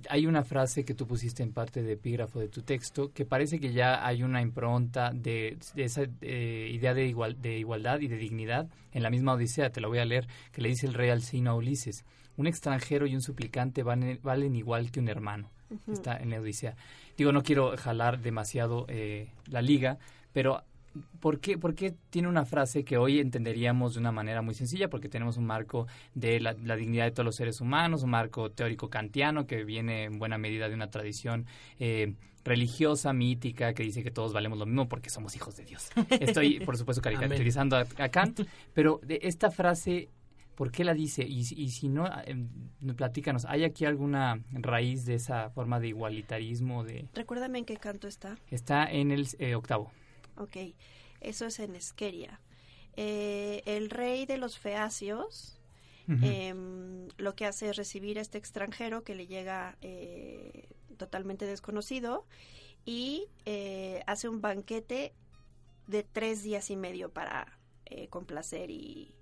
hay una frase que tú pusiste en parte de epígrafo de tu texto que parece que ya hay una impronta de, esa eh, idea de, igual, de igualdad y de dignidad en la misma Odisea, te la voy a leer, que le dice el rey Alcino a Ulises. Un extranjero y un suplicante valen, valen igual que un hermano. Está en la Odisea. Digo, no quiero jalar demasiado eh, la liga, pero ¿Por qué, ¿Por qué, tiene una frase que hoy entenderíamos de una manera muy sencilla? Porque tenemos un marco de la, dignidad de todos los seres humanos, un marco teórico kantiano que viene en buena medida de una tradición eh, religiosa, mítica, que dice que todos valemos lo mismo porque somos hijos de Dios. Estoy, por supuesto, caracterizando a, Kant, pero de esta frase ¿Por qué la dice? Y, y si no, eh, platícanos, ¿hay aquí alguna raíz de esa forma de igualitarismo? De... Recuérdame en qué canto está. Está en el eh, octavo. Ok, eso es en Esqueria. Eh, el rey de los feacios em, lo que hace es recibir a este extranjero que le llega eh, totalmente desconocido y eh, hace un banquete de tres días y medio para complacer y,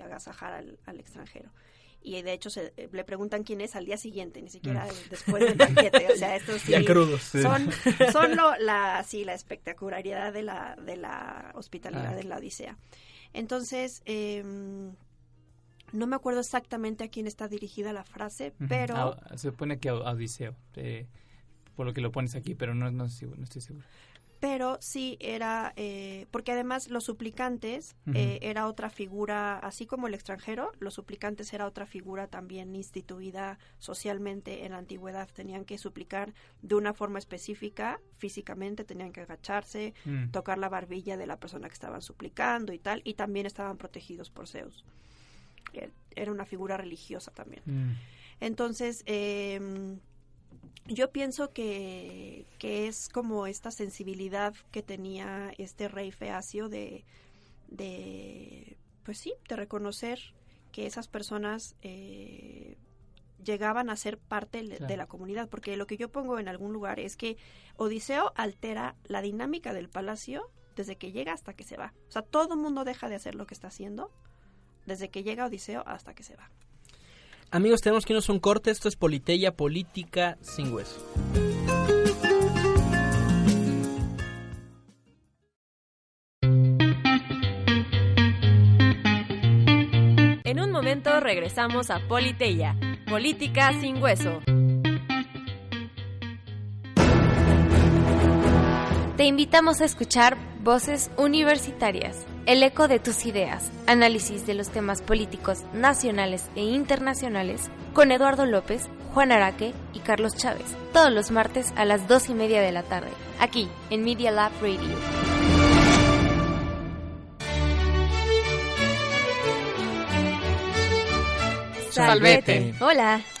agasajar al extranjero y de hecho se, le preguntan quién es al día siguiente, ni siquiera mm. después del banquete. O sea, estos sí, son, son la, sí, la espectacularidad de la, de la hospitalidad ah. de la Odisea. Entonces, em, no me acuerdo exactamente a quién está dirigida la frase, pero... se supone que a Odiseo, eh, por lo que lo pones aquí, pero no, no, no estoy seguro pero sí era, eh, porque además los suplicantes eh, era otra figura, así como el extranjero, los suplicantes era otra figura también instituida socialmente en la antigüedad, tenían que suplicar de una forma específica, físicamente, tenían que agacharse, mm. tocar la barbilla de la persona que estaban suplicando y tal, y también estaban protegidos por Zeus. E, era una figura religiosa también. Mm. Entonces, eh, yo pienso que, que, es como esta sensibilidad que tenía este rey feacio de, de pues sí, de reconocer que esas personas eh, llegaban a ser parte de la comunidad, porque lo que yo pongo en algún lugar es que Odiseo altera la dinámica del palacio desde que llega hasta que se va. O sea, todo el mundo deja de hacer lo que está haciendo desde que llega Odiseo hasta que se va. Amigos, tenemos que irnos a un corte. Esto es Politeya Política sin Hueso. En un momento regresamos a Politeya, Política sin Hueso. Te invitamos a escuchar Voces Universitarias, el eco de tus ideas, análisis de los temas políticos nacionales e internacionales con Eduardo López, Juan Araque y Carlos Chávez, todos los martes a las dos y media de la tarde, aquí en Media Lab Radio. Salvete. Hola.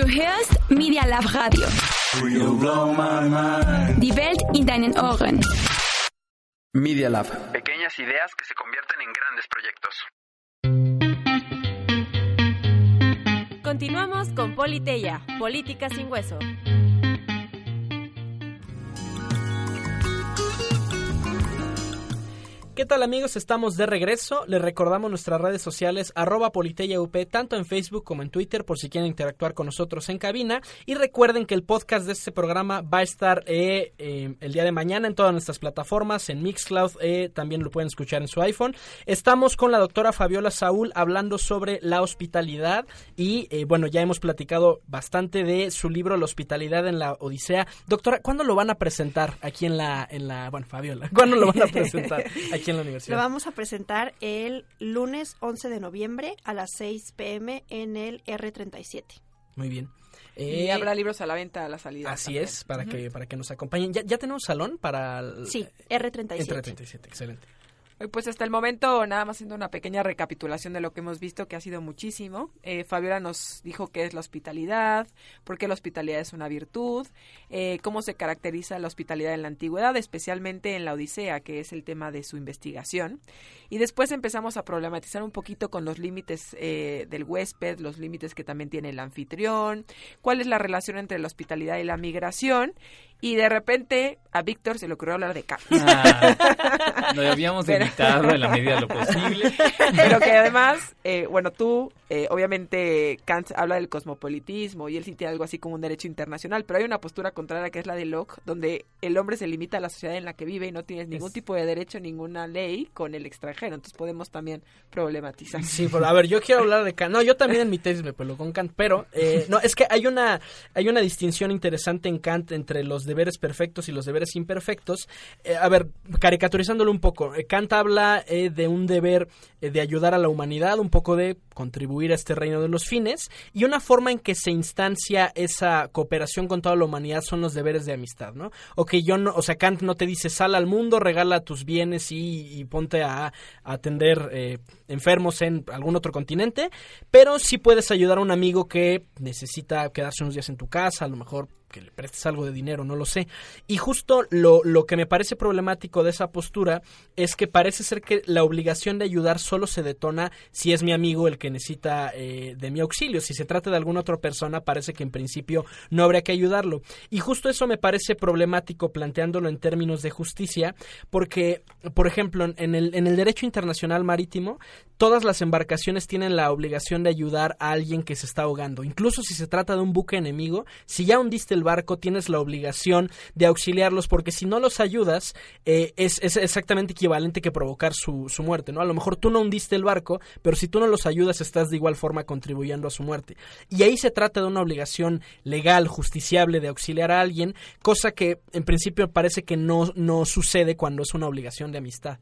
Du hörst Media Lab Radio. Die Welt in deinen Ohren. Media Lab. Pequeñas ideas que se convierten en grandes proyectos. Continuamos con Politeya, Política sin Hueso. ¿Qué tal amigos? Estamos de regreso. Les recordamos nuestras redes sociales arroba politeyaup, tanto en Facebook como en Twitter, por si quieren interactuar con nosotros en cabina. Y recuerden que el podcast de este programa va a estar eh, eh, el día de mañana en todas nuestras plataformas, en Mixcloud, eh, también lo pueden escuchar en su iPhone. Estamos con la doctora Fabiola Saúl hablando sobre la hospitalidad y eh, bueno, ya hemos platicado bastante de su libro La hospitalidad en la Odisea. Doctora, ¿cuándo lo van a presentar aquí en la, en la, bueno, Fabiola, ¿cuándo lo van a presentar aquí en la universidad? Lo vamos a presentar el lunes 11 de noviembre a las 6 pm en el R37. Muy bien. y Eh, habrá libros a la venta a la salida. Así también. es, para Ujú. que para que nos acompañen. ¿Ya, ya tenemos salón para el- Sí, R37. Entre 37, excelente. Eh, Pues hasta el momento, nada más haciendo una pequeña recapitulación de lo que hemos visto, que ha sido muchísimo. Eh, Fabiola nos dijo qué es la hospitalidad, por qué la hospitalidad es una virtud, eh, cómo se caracteriza la hospitalidad en la antigüedad, especialmente en la Odisea, que es el tema de su investigación. Y después empezamos a problematizar un poquito con los límites eh, del huésped, los límites que también tiene el anfitrión, cuál es la relación entre la hospitalidad y la migración. Y de repente a Víctor se le ocurrió hablar de Kant. Ah, lo habíamos Pero- evitado en la medida de lo posible. Pero que además, eh, bueno, tú, eh, obviamente, Kant habla del cosmopolitismo y él sí tiene algo así como un derecho internacional, pero hay una postura contraria que es la de Locke, donde el hombre se limita a la sociedad en la que vive y no tienes ningún Es- tipo de derecho, ninguna ley con el extranjero. Entonces podemos también problematizar. Sí, pero a ver, yo quiero hablar de Kant. No, yo también en mi tesis me peló con Kant, pero eh, no, es que hay una hay una distinción interesante en Kant entre los deberes perfectos y los deberes imperfectos. Eh, a ver, caricaturizándolo un poco, eh, Kant habla eh, de un deber de ayudar a la humanidad, un poco de contribuir a este reino de los fines, y una forma en que se instancia esa cooperación con toda la humanidad son los deberes de amistad, ¿no? O que yo no, o sea, Kant no te dice sal al mundo, regala tus bienes y, ponte a, a atender enfermos en algún otro continente, pero sí puedes ayudar a un amigo que necesita quedarse unos días en tu casa, a lo mejor que le prestes algo de dinero, no lo sé. Y justo lo, lo que me parece problemático de esa postura es que parece ser que la obligación de ayudar solo se detona si es mi amigo el que necesita eh, de mi auxilio. Si se trata de alguna otra persona, parece que en principio no habría que ayudarlo. Y justo eso me parece problemático planteándolo en términos de justicia, porque, por ejemplo, en el, en el derecho internacional marítimo, todas las embarcaciones tienen la obligación de ayudar a alguien que se está ahogando. Incluso si se trata de un buque enemigo, si ya hundiste el barco, tienes la obligación de auxiliarlos, porque si no los ayudas, eh, es, exactamente equivalente que provocar su, su muerte, ¿no? A lo mejor tú no hundiste el barco, pero si tú no los ayudas, estás de igual forma contribuyendo a su muerte. Y ahí se trata de una obligación legal, justiciable de auxiliar a alguien, cosa que en principio parece que no, no sucede cuando es una obligación de amistad.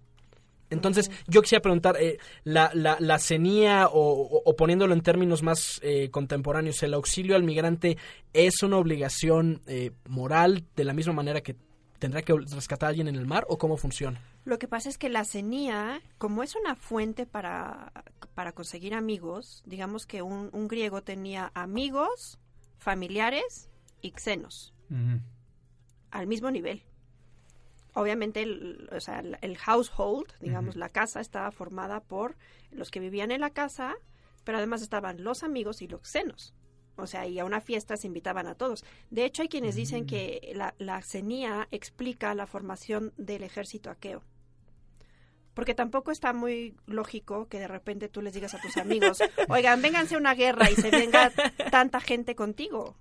Entonces, yo quisiera preguntar, eh, la, la, la cenía, o, o- o poniéndolo en términos más eh, contemporáneos, ¿el auxilio al migrante es una obligación eh, moral de la misma manera que tendrá que rescatar a alguien en el mar o cómo funciona? Lo que pasa es que la cenía, como es una fuente para, para conseguir amigos, digamos que un, un griego tenía amigos, familiares y xenos al mismo nivel. Obviamente, el, o sea, el, el household, digamos, la casa estaba formada por los que vivían en la casa, pero además estaban los amigos y los xenos. O sea, y a una fiesta se invitaban a todos. De hecho, hay quienes dicen que la, la cenía explica la formación del ejército aqueo. Porque tampoco está muy lógico que de repente tú les digas a tus amigos, oigan, vénganse a una guerra y se venga tanta gente contigo.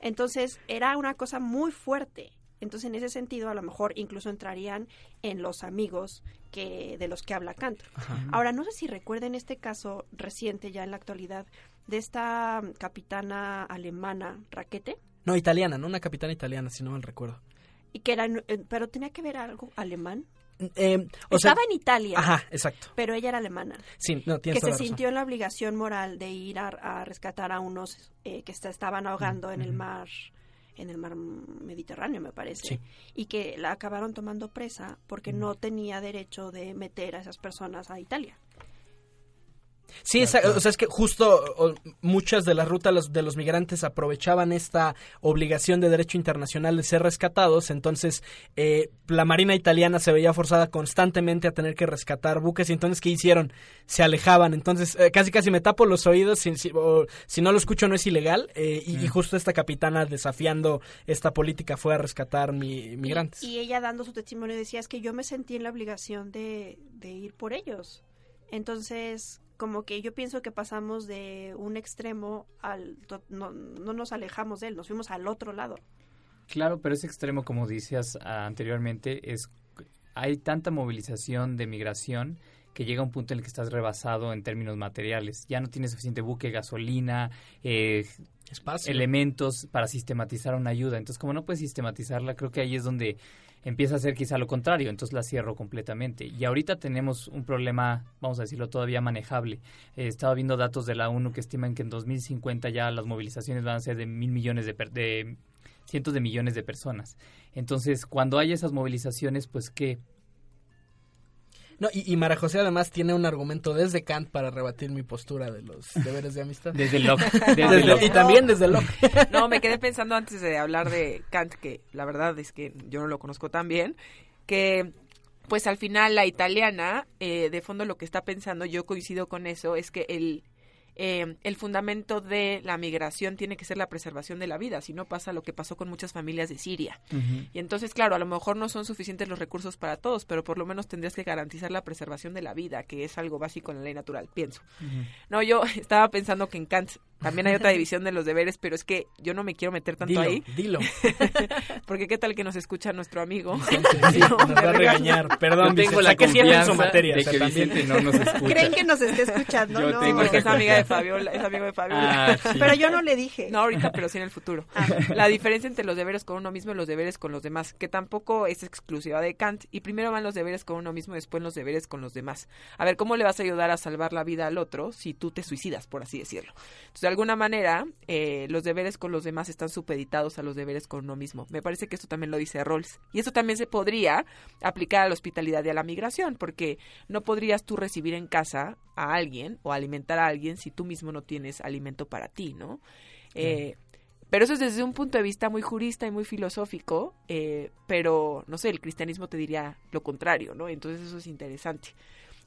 Entonces, era una cosa muy fuerte. Entonces, en ese sentido, a lo mejor incluso entrarían en los amigos que de los que habla Kant. Ahora, no sé si recuerden este caso reciente, ya en la actualidad, de esta capitana alemana, Raquete, No, italiana, no una capitana italiana, si no mal recuerdo. y que era, eh, pero tenía que ver algo alemán. Eh, o sea- Estaba en Italia, Ajá, exacto. pero ella era alemana. Sí, no, que tienes se la razón. sintió en la obligación moral de ir a, a rescatar a unos eh, que se estaban ahogando en el mar en el mar Mediterráneo me parece Sí. y que la acabaron tomando presa porque no tenía derecho de meter a esas personas a Italia Sí, esa- o sea, es que justo o, muchas de las rutas los- de los migrantes aprovechaban esta obligación de derecho internacional de ser rescatados, entonces eh, la Marina italiana se veía forzada constantemente a tener que rescatar buques. Y entonces ¿qué hicieron? Se alejaban, entonces eh, casi casi me tapo los oídos, si, si- o si no lo escucho no es ilegal. Eh, y, y justo esta capitana desafiando esta política fue a rescatar mi, migrantes. y ella dando su testimonio decía es que yo me sentí en la obligación de, de ir por ellos entonces como que yo pienso que pasamos de un extremo al to- no, no nos alejamos de él nos fuimos al otro lado Claro, pero ese extremo, como decías ah, anteriormente, es hay tanta movilización de migración que llega un punto en el que estás rebasado en términos materiales. Ya no tienes suficiente buque, gasolina, eh, Espacio. elementos para sistematizar una ayuda. Entonces, como no puedes sistematizarla, creo que ahí es donde empieza a ser quizá lo contrario. Entonces la cierro completamente. Y ahorita tenemos un problema, vamos a decirlo, todavía manejable. Eh, estaba viendo datos de la ONU que estiman que en 2050 ya las movilizaciones van a ser de mil millones de, de cientos de millones de personas. Entonces, cuando hay esas movilizaciones, pues que No, y, y Mara José además tiene un argumento desde Kant para rebatir mi postura de los deberes de amistad. Desde Locke, desde Desde- Locke. Y también desde Locke. No, me quedé pensando antes de hablar de Kant, que la verdad es que yo no lo conozco tan bien, que pues al final la italiana, eh, de fondo lo que está pensando, yo coincido con eso, es que el, eh, el fundamento de la migración tiene que ser la preservación de la vida, si no pasa lo que pasó con muchas familias de Siria. Y entonces, claro, a lo mejor no son suficientes los recursos para todos, pero por lo menos tendrías que garantizar la preservación de la vida, que es algo básico en la ley natural, pienso. No, yo estaba pensando que en Kant también hay otra división de los deberes, pero es que yo no me quiero meter tanto Dilo, ahí. dilo. Porque qué tal que nos escucha nuestro amigo. sí, nos va a regañar. Perdón, Yo tengo Vicente, la siempre en su confianza materia, de o sea, que también. Vicente no nos escucha. creen que nos esté escuchando Yo no tengo Porque es amiga de confianza. Fabiola, es amigo de Fabiola. Ah, sí. pero yo no le dije No ahorita, pero sí en el futuro. La diferencia entre los deberes con uno mismo y los deberes con los demás, que tampoco es exclusiva de Kant. Y primero van los deberes con uno mismo y después los deberes con los demás. A ver, ¿cómo le vas a ayudar a salvar la vida al otro si tú te suicidas, por así decirlo? Entonces, de alguna manera, eh, los deberes con los demás están supeditados a los deberes con uno mismo. Me parece que esto también lo dice Rawls. Y eso también se podría aplicar a la hospitalidad y a la migración, porque no podrías tú recibir en casa a alguien o alimentar a alguien si tú mismo no tienes alimento para ti, ¿no? Eh, pero eso es desde un punto de vista muy jurista y muy filosófico, eh, pero no sé, el cristianismo te diría lo contrario, ¿no? Entonces eso es interesante.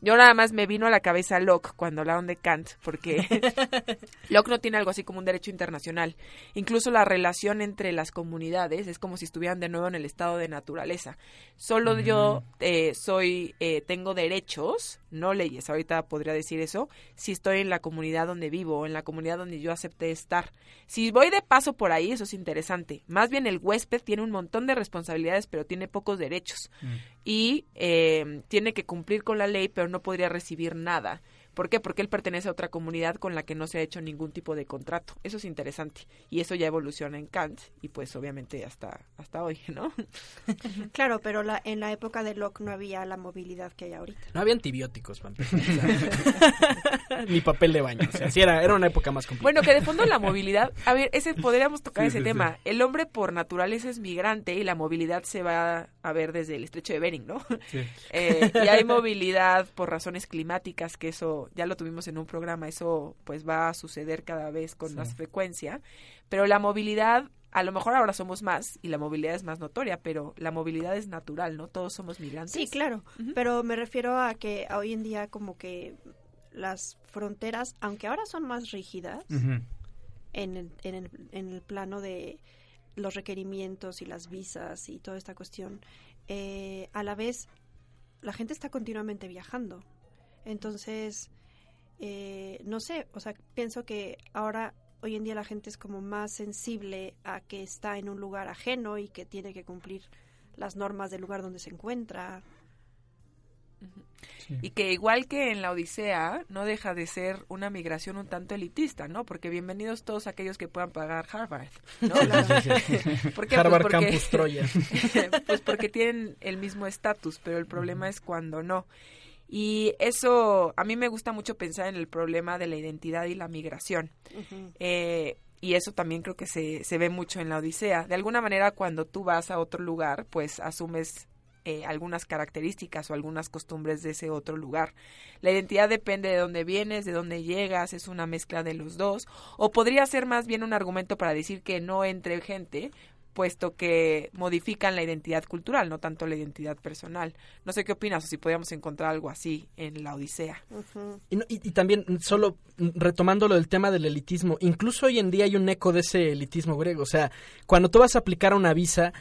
Yo nada más me vino a la cabeza Locke cuando hablaron de Kant, porque Locke no tiene algo así como un derecho internacional. Incluso la relación entre las comunidades es como si estuvieran de nuevo en el estado de naturaleza. Solo yo eh, soy, eh, tengo derechos, no leyes, ahorita podría decir eso, si estoy en la comunidad donde vivo o en la comunidad donde yo acepté estar. Si voy de paso por ahí, eso es interesante. Más bien el huésped tiene un montón de responsabilidades, pero tiene pocos derechos y eh, tiene que cumplir con la ley, pero no podría recibir nada. ¿Por qué? Porque él pertenece a otra comunidad con la que no se ha hecho ningún tipo de contrato. Eso es interesante. Y eso ya evoluciona en Kant y pues obviamente hasta, hasta hoy, ¿no? Claro, pero la, en la época de Locke no había la movilidad que hay ahorita. No había antibióticos, para empezar, o sea, ni papel de baño. O sea, sí era, era una época más complicada. Bueno, que de fondo la movilidad, a ver, ese podríamos tocar Sí, ese sí, tema. sí. El hombre por naturaleza es migrante y la movilidad se va a ver desde el estrecho de Bering, ¿no? Sí. Eh, y hay movilidad por razones climáticas, que eso ya lo tuvimos en un programa, eso pues va a suceder cada vez con Sí. más frecuencia, pero la movilidad a lo mejor ahora somos más y la movilidad es más notoria, pero la movilidad es natural, ¿no? Todos somos migrantes. Sí, claro, pero me refiero a que hoy en día como que las fronteras, aunque ahora son más rígidas en, el, en, el, en el plano de los requerimientos y las visas y toda esta cuestión, eh, a la vez la gente está continuamente viajando. Entonces, eh, no sé, o sea, pienso que ahora, hoy en día la gente es como más sensible a que está en un lugar ajeno y que tiene que cumplir las normas del lugar donde se encuentra. Y que igual que en la Odisea, no deja de ser una migración un tanto elitista, ¿no? Porque bienvenidos todos aquellos que puedan pagar Harvard, ¿no? ¿Por qué? Pues Harvard porque- Campus Troya. pues porque tienen el mismo estatus, pero el problema es cuando no. Y eso, a mí me gusta mucho pensar en el problema de la identidad y la migración. Eh, y eso también creo que se, se ve mucho en la Odisea. De alguna manera, cuando tú vas a otro lugar, pues asumes eh, algunas características o algunas costumbres de ese otro lugar. La identidad depende de dónde vienes, de dónde llegas, es una mezcla de los dos. O podría ser más bien un argumento para decir que no entre gente, puesto que modifican la identidad cultural, no tanto la identidad personal. No sé qué opinas o si podríamos encontrar algo así en la Odisea. Y, no- y- y también, solo retomando lo del tema del elitismo, incluso hoy en día hay un eco de ese elitismo griego. O sea, cuando tú vas a aplicar una visa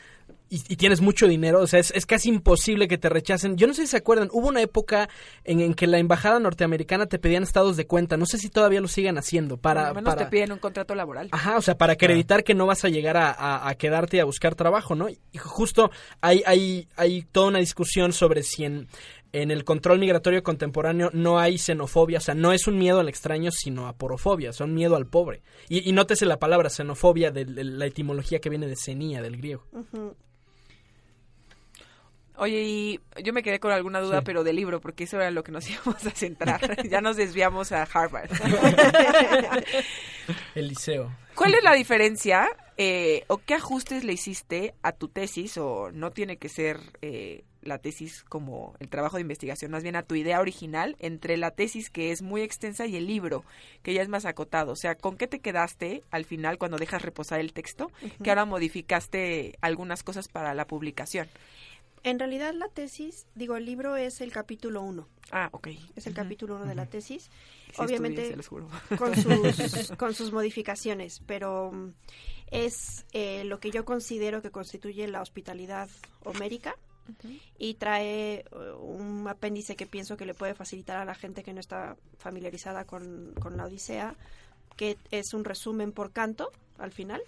y, y tienes mucho dinero, o sea, es, es casi imposible que te rechacen. Yo no sé si se acuerdan, hubo una época en, en que la embajada norteamericana te pedían estados de cuenta. No sé si todavía lo sigan haciendo. Para, lo menos para- te piden un contrato laboral. Ajá, o sea, para acreditar que no vas a llegar a, a- a quedarte y a buscar trabajo, ¿no? Y justo hay, hay, hay toda una discusión sobre si en, en el control migratorio contemporáneo no hay xenofobia, o sea, no es un miedo al extraño, sino a porofobia, son miedo al pobre. Y, y nótese la palabra xenofobia, de, de la etimología que viene de xenia, del griego. Oye, y yo me quedé con alguna duda, Sí. pero del libro, porque eso era lo que nos íbamos a centrar. ya nos desviamos a Harvard. El liceo. ¿Cuál es la diferencia eh, o qué ajustes le hiciste a tu tesis? O no tiene que ser eh, la tesis como el trabajo de investigación, más bien a tu idea original entre la tesis que es muy extensa y el libro, que ya es más acotado. O sea, ¿con qué te quedaste al final cuando dejas reposar el texto? Que ahora modificaste algunas cosas para la publicación. En realidad la tesis, digo, el libro es el capítulo 1. Ah, ok. Es el capítulo 1 de la tesis. Sí Obviamente estudié, se los juro. con sus, con sus modificaciones, pero mm, es eh, lo que yo considero que constituye la hospitalidad homérica y trae eh, un apéndice que pienso que le puede facilitar a la gente que no está familiarizada con, con la Odisea, que es un resumen por canto al final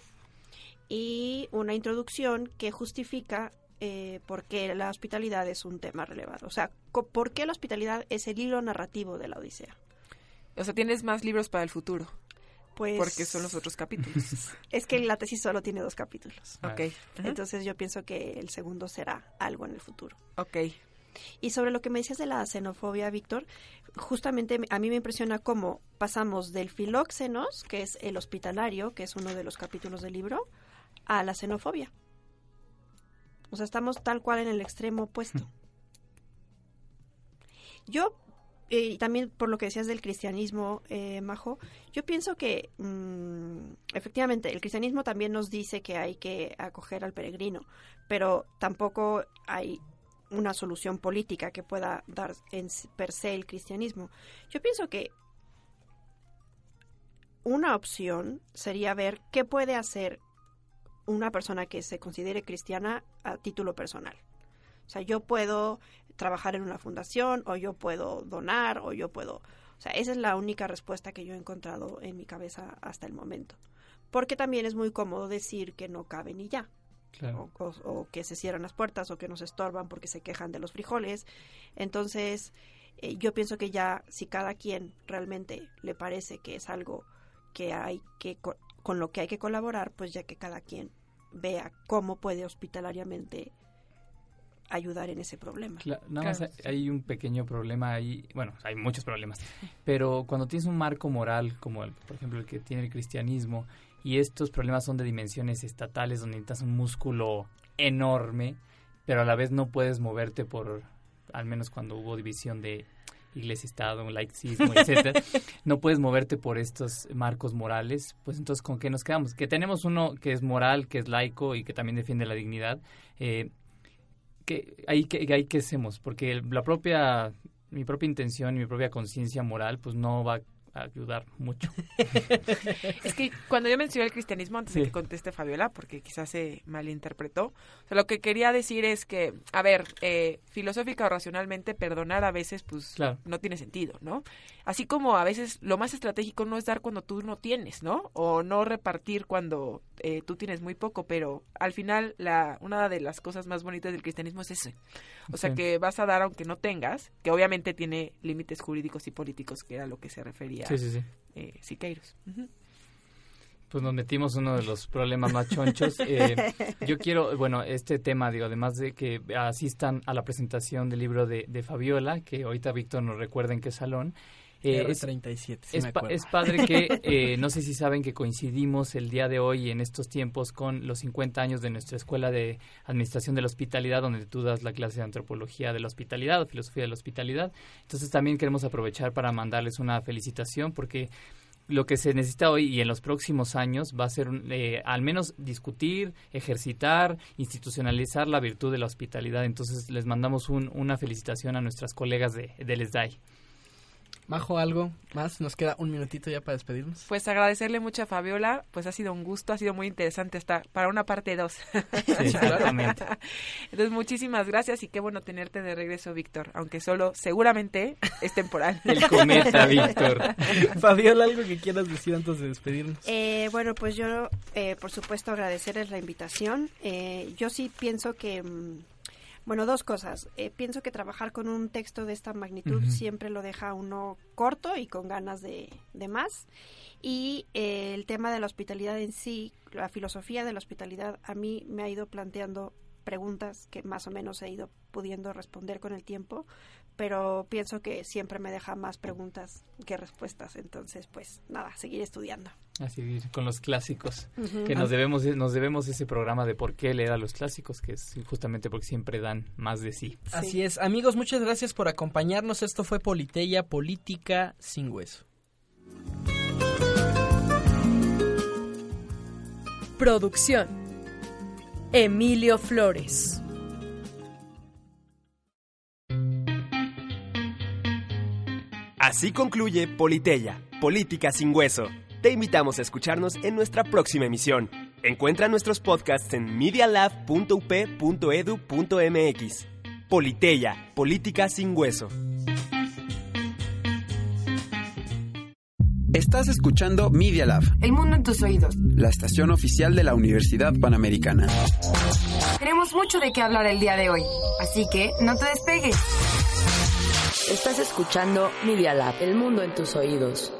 y una introducción que justifica eh, por qué la hospitalidad es un tema relevado. O sea, por qué la hospitalidad es el hilo narrativo de la Odisea. O sea, tienes más libros para el futuro. Pues Porque son los otros capítulos. es que la tesis solo tiene dos capítulos. Ok. Ujú. Entonces yo pienso que el segundo será algo en el futuro. Ok. Y sobre lo que me decías de la xenofobia, Víctor, justamente a mí me impresiona cómo pasamos del filóxenos, que es el hospitalario, que es uno de los capítulos del libro, a la xenofobia. O sea, estamos tal cual en el extremo opuesto. Yo, eh, y también por lo que decías del cristianismo, eh, Majo, yo pienso que mm, efectivamente el cristianismo también nos dice que hay que acoger al peregrino, pero tampoco hay una solución política que pueda dar en per se el cristianismo. Yo pienso que una opción sería ver qué puede hacer una persona que se considere cristiana a título personal. O sea, yo puedo trabajar en una fundación o yo puedo donar o yo puedo... O sea, esa es la única respuesta que yo he encontrado en mi cabeza hasta el momento. Porque también es muy cómodo decir que no caben y ya. Claro. O, o- o que se cierran las puertas o que nos estorban porque se quejan de los frijoles. Entonces, Eh, yo pienso que ya si cada quien realmente le parece que es algo que hay que con lo que hay que colaborar, pues ya que cada quien vea cómo puede hospitalariamente ayudar en ese problema. Cla- nada más hay- hay un pequeño problema ahí, bueno, hay muchos problemas, pero cuando tienes un marco moral como el, por ejemplo el que tiene el cristianismo y estos problemas son de dimensiones estatales donde necesitas un músculo enorme, pero a la vez no puedes moverte por, al menos cuando hubo división de iglesia-estado, laicismo, etcétera, no puedes moverte por estos marcos morales, pues entonces ¿con qué nos quedamos? Que tenemos uno que es moral, que es laico y que también defiende la dignidad, eh, que ahí que ahí qué hacemos porque el- la propia mi propia intención y mi propia conciencia moral pues no va a ayudar mucho Es que cuando yo mencioné el cristianismo, antes de que conteste Fabiola, porque quizás se malinterpretó, o sea, lo que quería decir es que, a ver, eh, filosófica o racionalmente, perdonar a veces, pues, Claro. no tiene sentido, ¿no? Así como a veces lo más estratégico no es dar cuando tú no tienes, ¿no? O no repartir cuando eh, tú tienes muy poco, pero al final, la, una de las cosas más bonitas del cristianismo es eso. O sea, Sí. que vas a dar aunque no tengas, que obviamente tiene límites jurídicos y políticos, que era lo que se refería Sí, sí, sí. eh, Siqueiros. Ujú. pues nos metimos uno de los problemas más chonchos. Eh, yo quiero, bueno, este tema, digo, además de que asistan a la presentación del libro de, de Fabiola, que ahorita Víctor nos recuerda en qué salón. Eh, es, R37, sí es, me pa- acuerdo. es padre que, eh, no sé si saben que coincidimos el día de hoy en estos tiempos con los 50 años de nuestra Escuela de Administración de la Hospitalidad, donde tú das la clase de Antropología de la Hospitalidad o Filosofía de la Hospitalidad. Entonces también queremos aprovechar para mandarles una felicitación porque lo que se necesita hoy y en los próximos años va a ser eh, al menos discutir, ejercitar, institucionalizar la virtud de la hospitalidad. Entonces les mandamos un- una felicitación a nuestras colegas de, del SDAI. Majo, algo más, nos queda un minutito ya para despedirnos. Pues agradecerle mucho a Fabiola, pues ha sido un gusto, ha sido muy interesante hasta para una parte 2. exactamente. Entonces muchísimas gracias y qué bueno tenerte de regreso, Víctor, aunque solo seguramente es temporal. El cometa, Víctor. Fabiola, algo que quieras decir antes de despedirnos. Eh, bueno, pues yo, eh, por supuesto, agradecerles la invitación. Eh, yo sí pienso que, mm, bueno, dos cosas. Eh, pienso que trabajar con un texto de esta magnitud siempre lo deja uno corto y con ganas de, de más. Y eh, el tema de la hospitalidad en sí, la filosofía de la hospitalidad, a mí me ha ido planteando preguntas que más o menos he ido pudiendo responder con el tiempo, pero pienso que siempre me deja más preguntas que respuestas. Entonces, pues nada, seguir estudiando. Así con los clásicos, que nos debemos nos debemos ese programa de por qué leer a los clásicos, que es justamente porque siempre dan más de sí. Así es, amigos, muchas gracias por acompañarnos. Esto fue Politeya, Política sin Hueso. Producción. Emilio Flores. Así concluye Politeya, Política sin Hueso. Te invitamos a escucharnos en nuestra próxima emisión. Encuentra nuestros podcasts en medialab.up.edu.mx. Politeya, Política sin Hueso. Estás escuchando Media Lab, El mundo en tus oídos. la estación oficial de la Universidad Panamericana. Tenemos mucho de qué hablar el día de hoy, así que no te despegues. Estás escuchando Media Lab, el mundo en tus oídos.